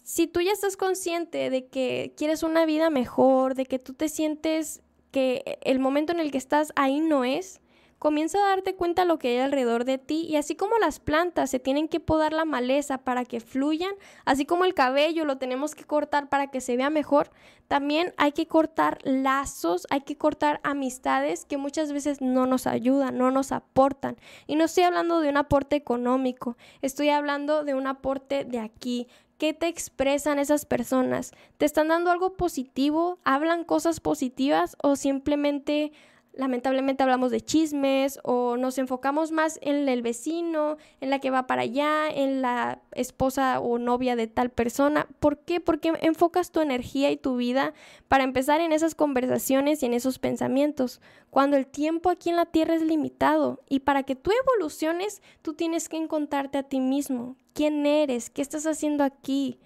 Si tú ya estás consciente de que quieres una vida mejor, de que tú te sientes que el momento en el que estás ahí no es, comienza a darte cuenta lo que hay alrededor de ti y así como las plantas se tienen que podar la maleza para que fluyan, así como el cabello lo tenemos que cortar para que se vea mejor, también hay que cortar lazos, hay que cortar amistades que muchas veces no nos ayudan, no nos aportan. Y no estoy hablando de un aporte económico, estoy hablando de un aporte de aquí, ¿Qué te expresan esas personas? ¿Te están dando algo positivo? ¿Hablan cosas positivas o simplemente lamentablemente hablamos de chismes o nos enfocamos más en el vecino, en la que va para allá, en la esposa o novia de tal persona. ¿Por qué? Porque enfocas tu energía y tu vida para empezar en esas conversaciones y en esos pensamientos, cuando el tiempo aquí en la tierra es limitado y para que tú evoluciones, tú tienes que encontrarte a ti mismo. ¿Quién eres? ¿Qué estás haciendo aquí?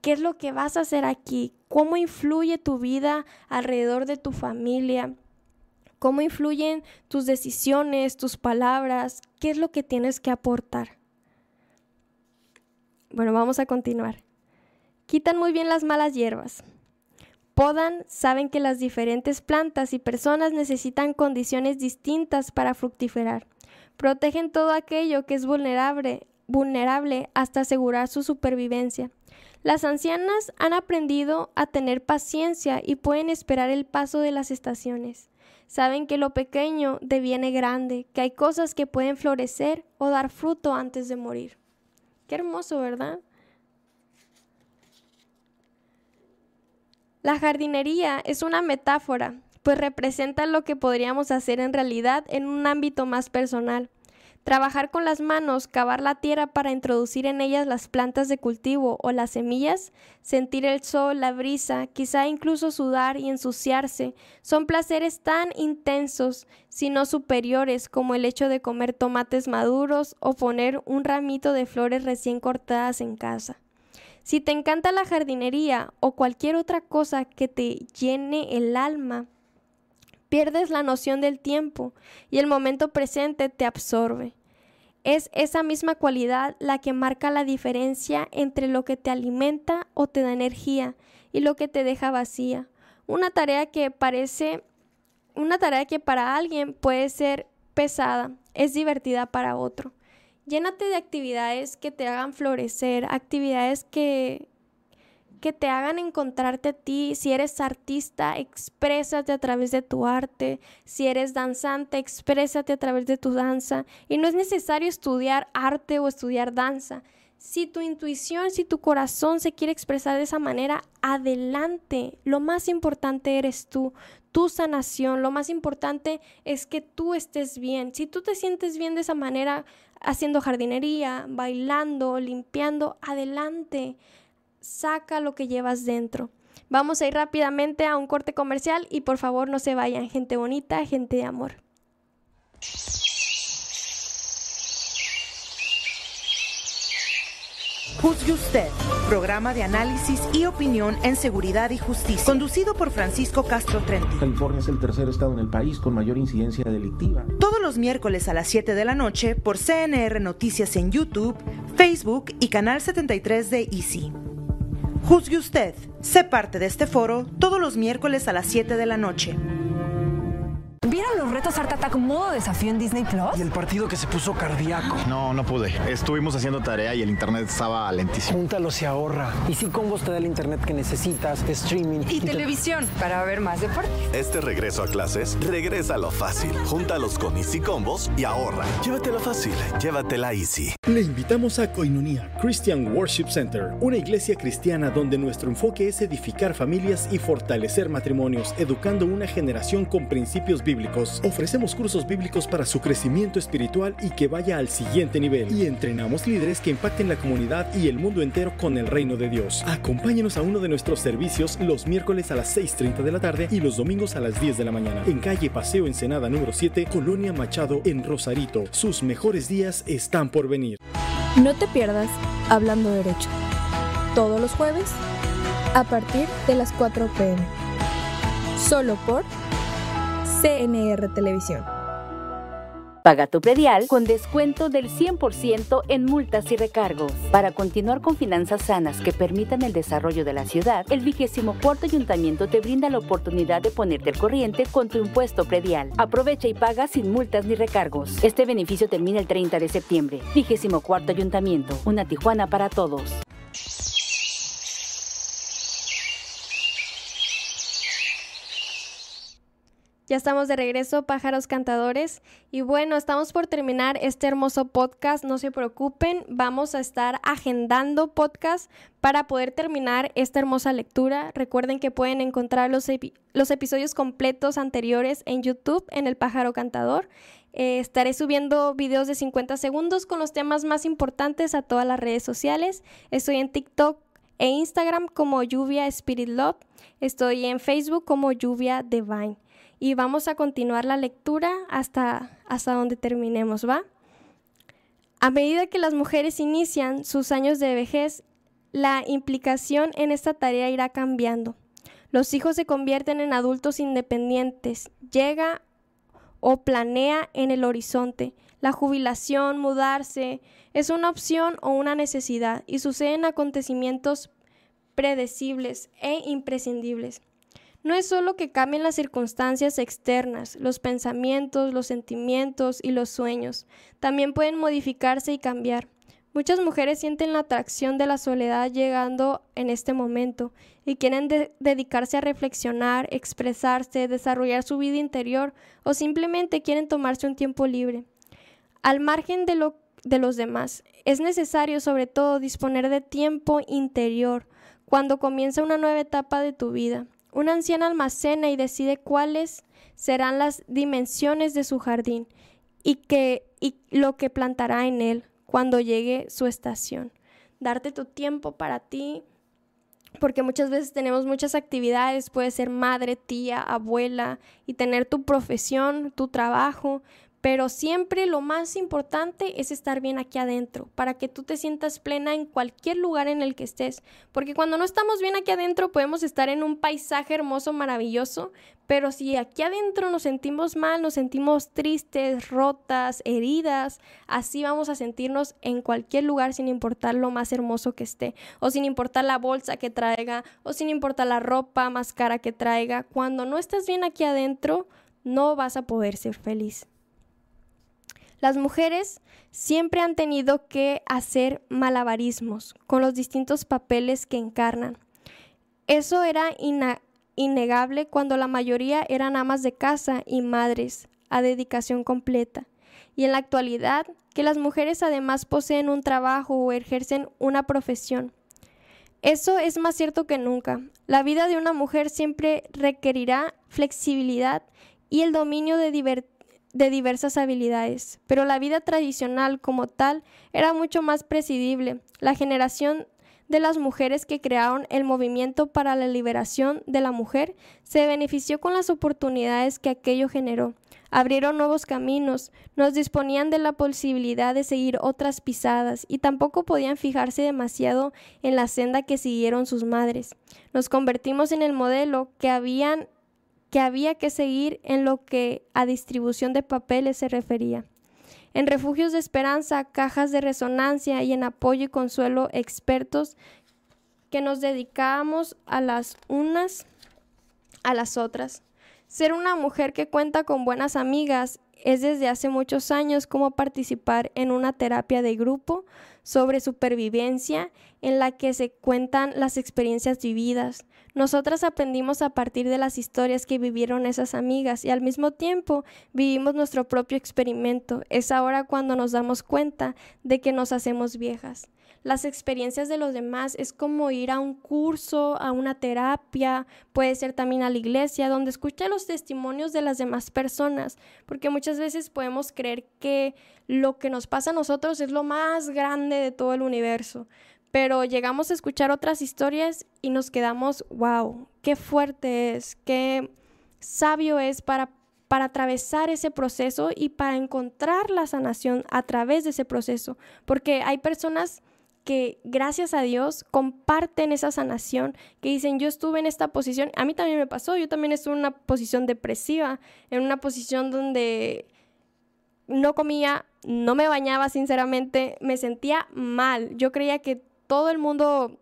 ¿Qué es lo que vas a hacer aquí? ¿Cómo influye tu vida alrededor de tu familia? Cómo influyen tus decisiones, tus palabras, qué es lo que tienes que aportar. Bueno, vamos a continuar. Quitan muy bien las malas hierbas. Podan, saben que las diferentes plantas y personas necesitan condiciones distintas para fructiferar. Protegen todo aquello que es vulnerable, vulnerable hasta asegurar su supervivencia. Las ancianas han aprendido a tener paciencia y pueden esperar el paso de las estaciones. Saben que lo pequeño deviene grande, que hay cosas que pueden florecer o dar fruto antes de morir. Qué hermoso, ¿verdad? La jardinería es una metáfora, pues representa lo que podríamos hacer en realidad en un ámbito más personal. Trabajar con las manos, cavar la tierra para introducir en ellas las plantas de cultivo o las semillas, sentir el sol, la brisa, quizá incluso sudar y ensuciarse, son placeres tan intensos, si no superiores, como el hecho de comer tomates maduros o poner un ramito de flores recién cortadas en casa. Si te encanta la jardinería o cualquier otra cosa que te llene el alma, pierdes la noción del tiempo y el momento presente te absorbe. Es esa misma cualidad la que marca la diferencia entre lo que te alimenta o te da energía y lo que te deja vacía. Una tarea que parece una tarea que para alguien puede ser pesada, es divertida para otro. Llénate de actividades que te hagan florecer, actividades que que te hagan encontrarte a ti. Si eres artista, exprésate a través de tu arte. Si eres danzante, exprésate a través de tu danza. Y no es necesario estudiar arte o estudiar danza. Si tu intuición, si tu corazón se quiere expresar de esa manera, adelante. Lo más importante eres tú, tu sanación. Lo más importante es que tú estés bien. Si tú te sientes bien de esa manera, haciendo jardinería, bailando, limpiando, adelante saca lo que llevas dentro. Vamos a ir rápidamente a un corte comercial y por favor no se vayan, gente bonita, gente de amor. Juzgue usted, programa de análisis y opinión en seguridad y justicia, conducido por Francisco Castro Trenti. California es el tercer estado en el país con mayor incidencia delictiva. Todos los miércoles a las 7 de la noche por CNR Noticias en YouTube, Facebook y Canal 73 de Easy. Juzgue usted. Sé parte de este foro todos los miércoles a las 7 de la noche. ¿Vieron los retos Art Attack modo desafío en Disney Plus? Y el partido que se puso cardíaco. No, no pude. Estuvimos haciendo tarea y el internet estaba lentísimo. Júntalo se ahorra. Y si Combos te da el internet que necesitas, streaming y, televisión para ver más deporte. Este regreso a clases, regresa a lo fácil. Júntalos con Easy Combos y ahorra. Llévatelo fácil, llévatela Easy. Le invitamos a Koinonia Christian Worship Center, una iglesia cristiana donde nuestro enfoque es edificar familias y fortalecer matrimonios, educando una generación con principios bíblicos Ofrecemos cursos bíblicos para su crecimiento espiritual y que vaya al siguiente nivel. Y entrenamos líderes que impacten la comunidad y el mundo entero con el reino de Dios. Acompáñenos a uno de nuestros servicios los miércoles a las 6.30 de la tarde y los domingos a las 10 de la mañana. En calle Paseo Ensenada número 7, Colonia Machado, en Rosarito. Sus mejores días están por venir. No te pierdas Hablando Derecho. Todos los jueves a partir de las 4 pm. Solo por CNR Televisión. Paga tu predial con descuento del 100% en multas y recargos. Para continuar con finanzas sanas que permitan el desarrollo de la ciudad, el 24 Ayuntamiento te brinda la oportunidad de ponerte al corriente con tu impuesto predial. Aprovecha y paga sin multas ni recargos. Este beneficio termina el 30 de septiembre. 24 Ayuntamiento, una Tijuana para todos. Ya estamos de regreso, pájaros cantadores. Y bueno, estamos por terminar este hermoso podcast. No se preocupen, vamos a estar agendando podcast para poder terminar esta hermosa lectura. Recuerden que pueden encontrar los, los episodios completos anteriores en YouTube, en El Pájaro Cantador. Eh, estaré subiendo videos de 50 segundos con los temas más importantes a todas las redes sociales. Estoy en TikTok e Instagram como Lluvia Spirit Love. Estoy en Facebook como Lluvia Divine y vamos a continuar la lectura hasta, hasta donde terminemos, ¿va? A medida que las mujeres inician sus años de vejez, la implicación en esta tarea irá cambiando. Los hijos se convierten en adultos independientes. Llega o planea en el horizonte. La jubilación, mudarse, es una opción o una necesidad y suceden acontecimientos predecibles e imprescindibles. No es solo que cambien las circunstancias externas, los pensamientos, los sentimientos y los sueños, también pueden modificarse y cambiar. Muchas mujeres sienten la atracción de la soledad llegando en este momento y quieren dedicarse a reflexionar, expresarse, desarrollar su vida interior o simplemente quieren tomarse un tiempo libre. Al margen de, lo, de los demás, es necesario sobre todo disponer de tiempo interior cuando comienza una nueva etapa de tu vida Una anciana almacena y decide cuáles serán las dimensiones de su jardín y, que, y lo que plantará en él cuando llegue su estación. Darte tu tiempo para ti, porque muchas veces tenemos muchas actividades, puede ser madre, tía, abuela, y tener tu profesión, tu trabajo, pero siempre lo más importante es estar bien aquí adentro, para que tú te sientas plena en cualquier lugar en el que estés. Porque cuando no estamos bien aquí adentro podemos estar en un paisaje hermoso, maravilloso, pero si aquí adentro nos sentimos mal, nos sentimos tristes, rotas, heridas, así vamos a sentirnos en cualquier lugar sin importar lo más hermoso que esté, o sin importar la bolsa que traiga, o sin importar la ropa más cara que traiga. Cuando no estás bien aquí adentro, no vas a poder ser feliz. Las mujeres siempre han tenido que hacer malabarismos con los distintos papeles que encarnan. Eso era innegable cuando la mayoría eran amas de casa y madres a dedicación completa. Y en la actualidad, que las mujeres además poseen un trabajo o ejercen una profesión. Eso es más cierto que nunca. La vida de una mujer siempre requerirá flexibilidad y el dominio de, de diversas habilidades, pero la vida tradicional como tal era mucho más presidible. La generación de las mujeres que crearon el movimiento para la liberación de la mujer se benefició con las oportunidades que aquello generó. Abrieron nuevos caminos, nos disponían de la posibilidad de seguir otras pisadas y tampoco podían fijarse demasiado en la senda que siguieron sus madres. Nos convertimos en el modelo que habían que había que seguir en lo que a distribución de papeles se refería. En refugios de esperanza, cajas de resonancia y en apoyo y consuelo expertos que nos dedicábamos a las unas a las otras. Ser una mujer que cuenta con buenas amigas es desde hace muchos años como participar en una terapia de grupo sobre supervivencia en la que se cuentan las experiencias vividas, nosotras aprendimos a partir de las historias que vivieron esas amigas y al mismo tiempo vivimos nuestro propio experimento. Es ahora cuando nos damos cuenta de que nos hacemos viejas. Las experiencias de los demás es como ir a un curso, a una terapia, puede ser también a la iglesia, donde escucha los testimonios de las demás personas, porque muchas veces podemos creer que lo que nos pasa a nosotros es lo más grande de todo el universo pero llegamos a escuchar otras historias y nos quedamos, wow, qué fuerte es, qué sabio es para, para atravesar ese proceso y para encontrar la sanación a través de ese proceso, porque hay personas que gracias a Dios comparten esa sanación, que dicen, yo estuve en esta posición, a mí también me pasó, yo también estuve en una posición depresiva, en una posición donde no comía, no me bañaba sinceramente, me sentía mal, yo creía que todo el mundo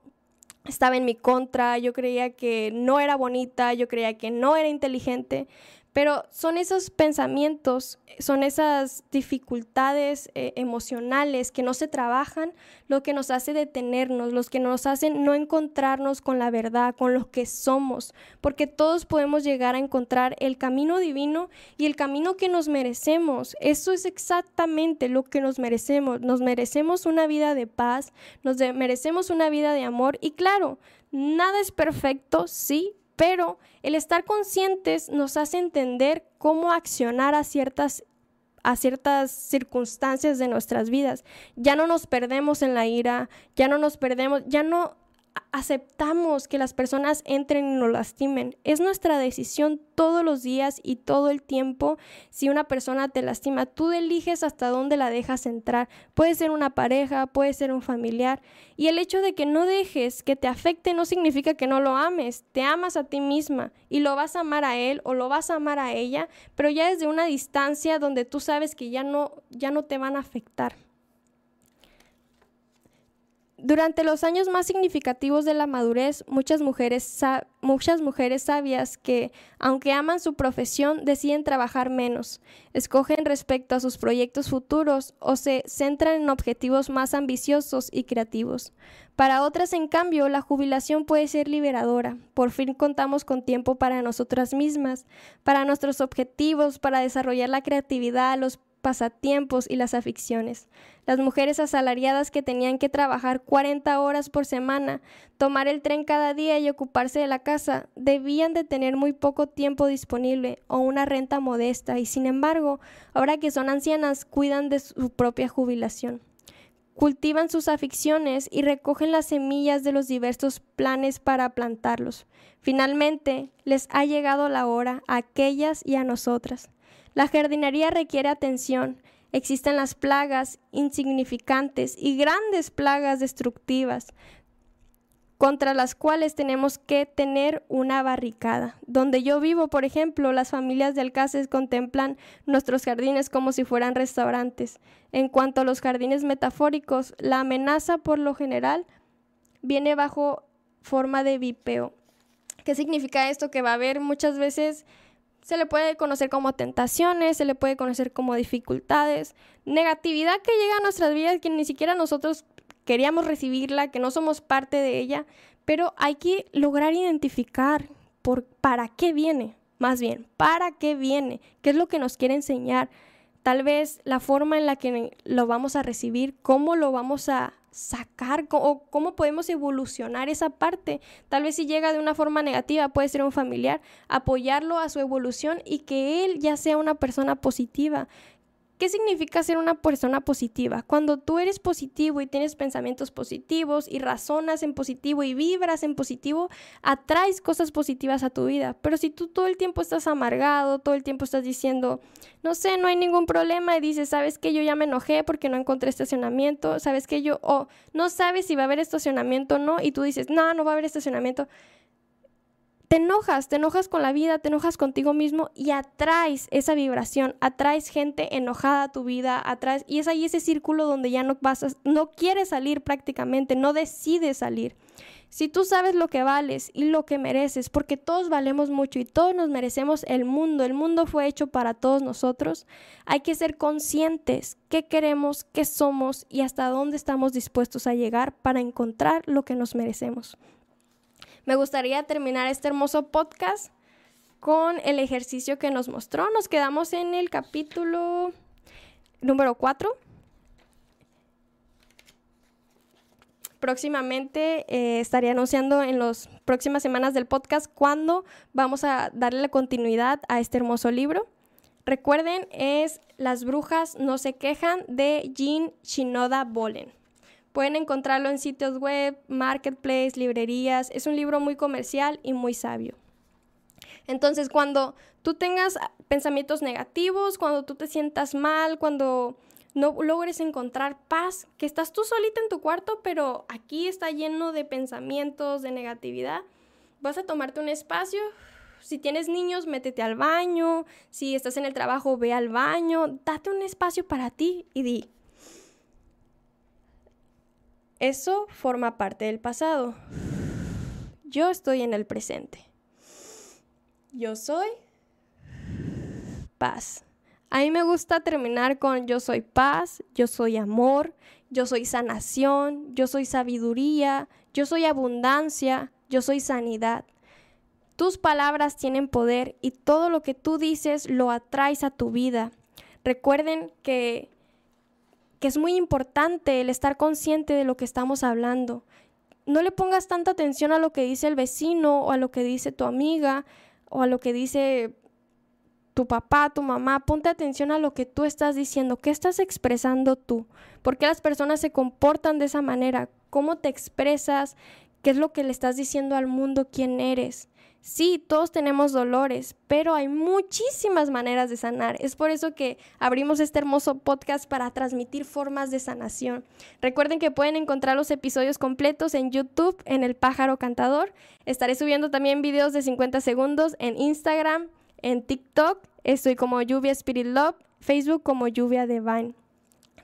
estaba en mi contra, yo creía que no era bonita, yo creía que no era inteligente, pero son esos pensamientos, son esas dificultades eh, emocionales que no se trabajan, lo que nos hace detenernos, los que nos hacen no encontrarnos con la verdad, con lo que somos, porque todos podemos llegar a encontrar el camino divino y el camino que nos merecemos. Eso es exactamente lo que nos merecemos. Nos merecemos una vida de paz, nos merecemos una vida de amor y claro, nada es perfecto, sí, pero el estar conscientes nos hace entender cómo accionar a ciertas a ciertas circunstancias de nuestras vidas. Ya no nos perdemos en la ira, ya no nos perdemos, ya no aceptamos que las personas entren y nos lastimen. Es nuestra decisión todos los días y todo el tiempo si una persona te lastima. Tú eliges hasta dónde la dejas entrar. Puede ser una pareja, puede ser un familiar. Y el hecho de que no dejes que te afecte no significa que no lo ames. Te amas a ti misma y lo vas a amar a él o lo vas a amar a ella, pero ya desde una distancia donde tú sabes que ya no, ya no te van a afectar. Durante los años más significativos de la madurez, muchas mujeres, muchas mujeres sabias que, aunque aman su profesión, deciden trabajar menos, escogen respecto a sus proyectos futuros o se centran en objetivos más ambiciosos y creativos. Para otras, en cambio, la jubilación puede ser liberadora. Por fin contamos con tiempo para nosotras mismas, para nuestros objetivos, para desarrollar la creatividad, los pasatiempos y las aficiones. Las mujeres asalariadas que tenían que trabajar 40 horas por semana, tomar el tren cada día y ocuparse de la casa, debían de tener muy poco tiempo disponible o una renta modesta y sin embargo, ahora que son ancianas, cuidan de su propia jubilación cultivan sus aficiones y recogen las semillas de los diversos planes para plantarlos. Finalmente, les ha llegado la hora a aquellas y a nosotras. La jardinería requiere atención. Existen las plagas insignificantes y grandes plagas destructivas, contra las cuales tenemos que tener una barricada. Donde yo vivo, por ejemplo, las familias de Alcácer contemplan nuestros jardines como si fueran restaurantes. En cuanto a los jardines metafóricos, la amenaza por lo general viene bajo forma de vipeo. ¿Qué significa esto? Que va a haber muchas veces, se le puede conocer como tentaciones, se le puede conocer como dificultades, negatividad que llega a nuestras vidas que ni siquiera nosotros queríamos recibirla, que no somos parte de ella, pero hay que lograr identificar por, para qué viene, más bien, para qué viene, qué es lo que nos quiere enseñar, tal vez la forma en la que lo vamos a recibir, cómo lo vamos a sacar o cómo podemos evolucionar esa parte. Tal vez si llega de una forma negativa, puede ser un familiar, apoyarlo a su evolución y que él ya sea una persona positiva, ¿Qué significa ser una persona positiva? Cuando tú eres positivo y tienes pensamientos positivos y razonas en positivo y vibras en positivo, atraes cosas positivas a tu vida. Pero si tú todo el tiempo estás amargado, todo el tiempo estás diciendo, no sé, no hay ningún problema y dices, sabes que yo ya me enojé porque no encontré estacionamiento, sabes que yo, o no sabes si va a haber estacionamiento o no, y tú dices, no, no va a haber estacionamiento te enojas, te enojas con la vida, te enojas contigo mismo y atraes esa vibración, atraes gente enojada a tu vida, atraes y es ahí ese círculo donde ya no vas no quieres salir prácticamente, no decides salir. Si tú sabes lo que vales y lo que mereces, porque todos valemos mucho y todos nos merecemos el mundo, el mundo fue hecho para todos nosotros, hay que ser conscientes qué queremos, qué somos y hasta dónde estamos dispuestos a llegar para encontrar lo que nos merecemos. Me gustaría terminar este hermoso podcast con el ejercicio que nos mostró. Nos quedamos en el capítulo número 4. Próximamente eh, estaría anunciando en las próximas semanas del podcast cuándo vamos a darle la continuidad a este hermoso libro. Recuerden, es Las brujas no se quejan de Jean Shinoda Bolen. Pueden encontrarlo en sitios web, marketplace, librerías. Es un libro muy comercial y muy sabio. Entonces, cuando tú tengas pensamientos negativos, cuando tú te sientas mal, cuando no logres encontrar paz, que estás tú solita en tu cuarto, pero aquí está lleno de pensamientos, de negatividad, vas a tomarte un espacio. Si tienes niños, métete al baño. Si estás en el trabajo, ve al baño. Date un espacio para ti y di, eso forma parte del pasado. Yo estoy en el presente. Yo soy paz. A mí me gusta terminar con yo soy paz, yo soy amor, yo soy sanación, yo soy sabiduría, yo soy abundancia, yo soy sanidad. Tus palabras tienen poder y todo lo que tú dices lo atraes a tu vida. Recuerden que que es muy importante el estar consciente de lo que estamos hablando. No le pongas tanta atención a lo que dice el vecino o a lo que dice tu amiga o a lo que dice tu papá, tu mamá, ponte atención a lo que tú estás diciendo, qué estás expresando tú, por qué las personas se comportan de esa manera, cómo te expresas, qué es lo que le estás diciendo al mundo, quién eres. Sí, todos tenemos dolores, pero hay muchísimas maneras de sanar. Es por eso que abrimos este hermoso podcast para transmitir formas de sanación. Recuerden que pueden encontrar los episodios completos en YouTube, en El Pájaro Cantador. Estaré subiendo también videos de 50 segundos en Instagram, en TikTok. Estoy como Lluvia Spirit Love, Facebook como Lluvia Divine.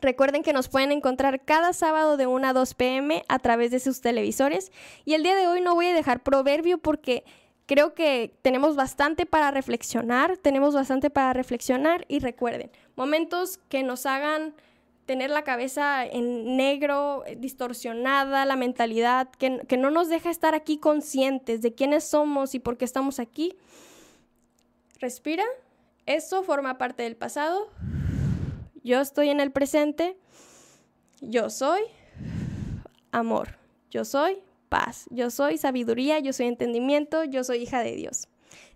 Recuerden que nos pueden encontrar cada sábado de 1 a 2 pm a través de sus televisores. Y el día de hoy no voy a dejar proverbio porque creo que tenemos bastante para reflexionar, tenemos bastante para reflexionar y recuerden, momentos que nos hagan tener la cabeza en negro, distorsionada, la mentalidad, que, que no nos deja estar aquí conscientes de quiénes somos y por qué estamos aquí. Respira, eso forma parte del pasado. Yo estoy en el presente. Yo soy amor. Yo soy paz. Yo soy sabiduría. Yo soy entendimiento. Yo soy hija de Dios.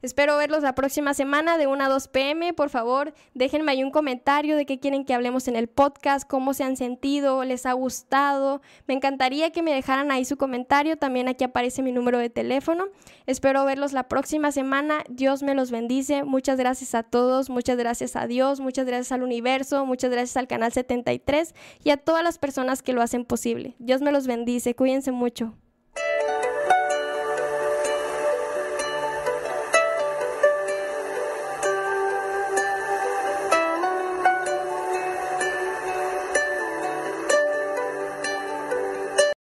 Espero verlos la próxima semana de 1 a 2 pm. Por favor, déjenme ahí un comentario de qué quieren que hablemos en el podcast, cómo se han sentido, les ha gustado. Me encantaría que me dejaran ahí su comentario. También aquí aparece mi número de teléfono. Espero verlos la próxima semana. Dios me los bendice. Muchas gracias a todos. Muchas gracias a Dios. Muchas gracias al universo. Muchas gracias al canal 73 y a todas las personas que lo hacen posible. Dios me los bendice. Cuídense mucho.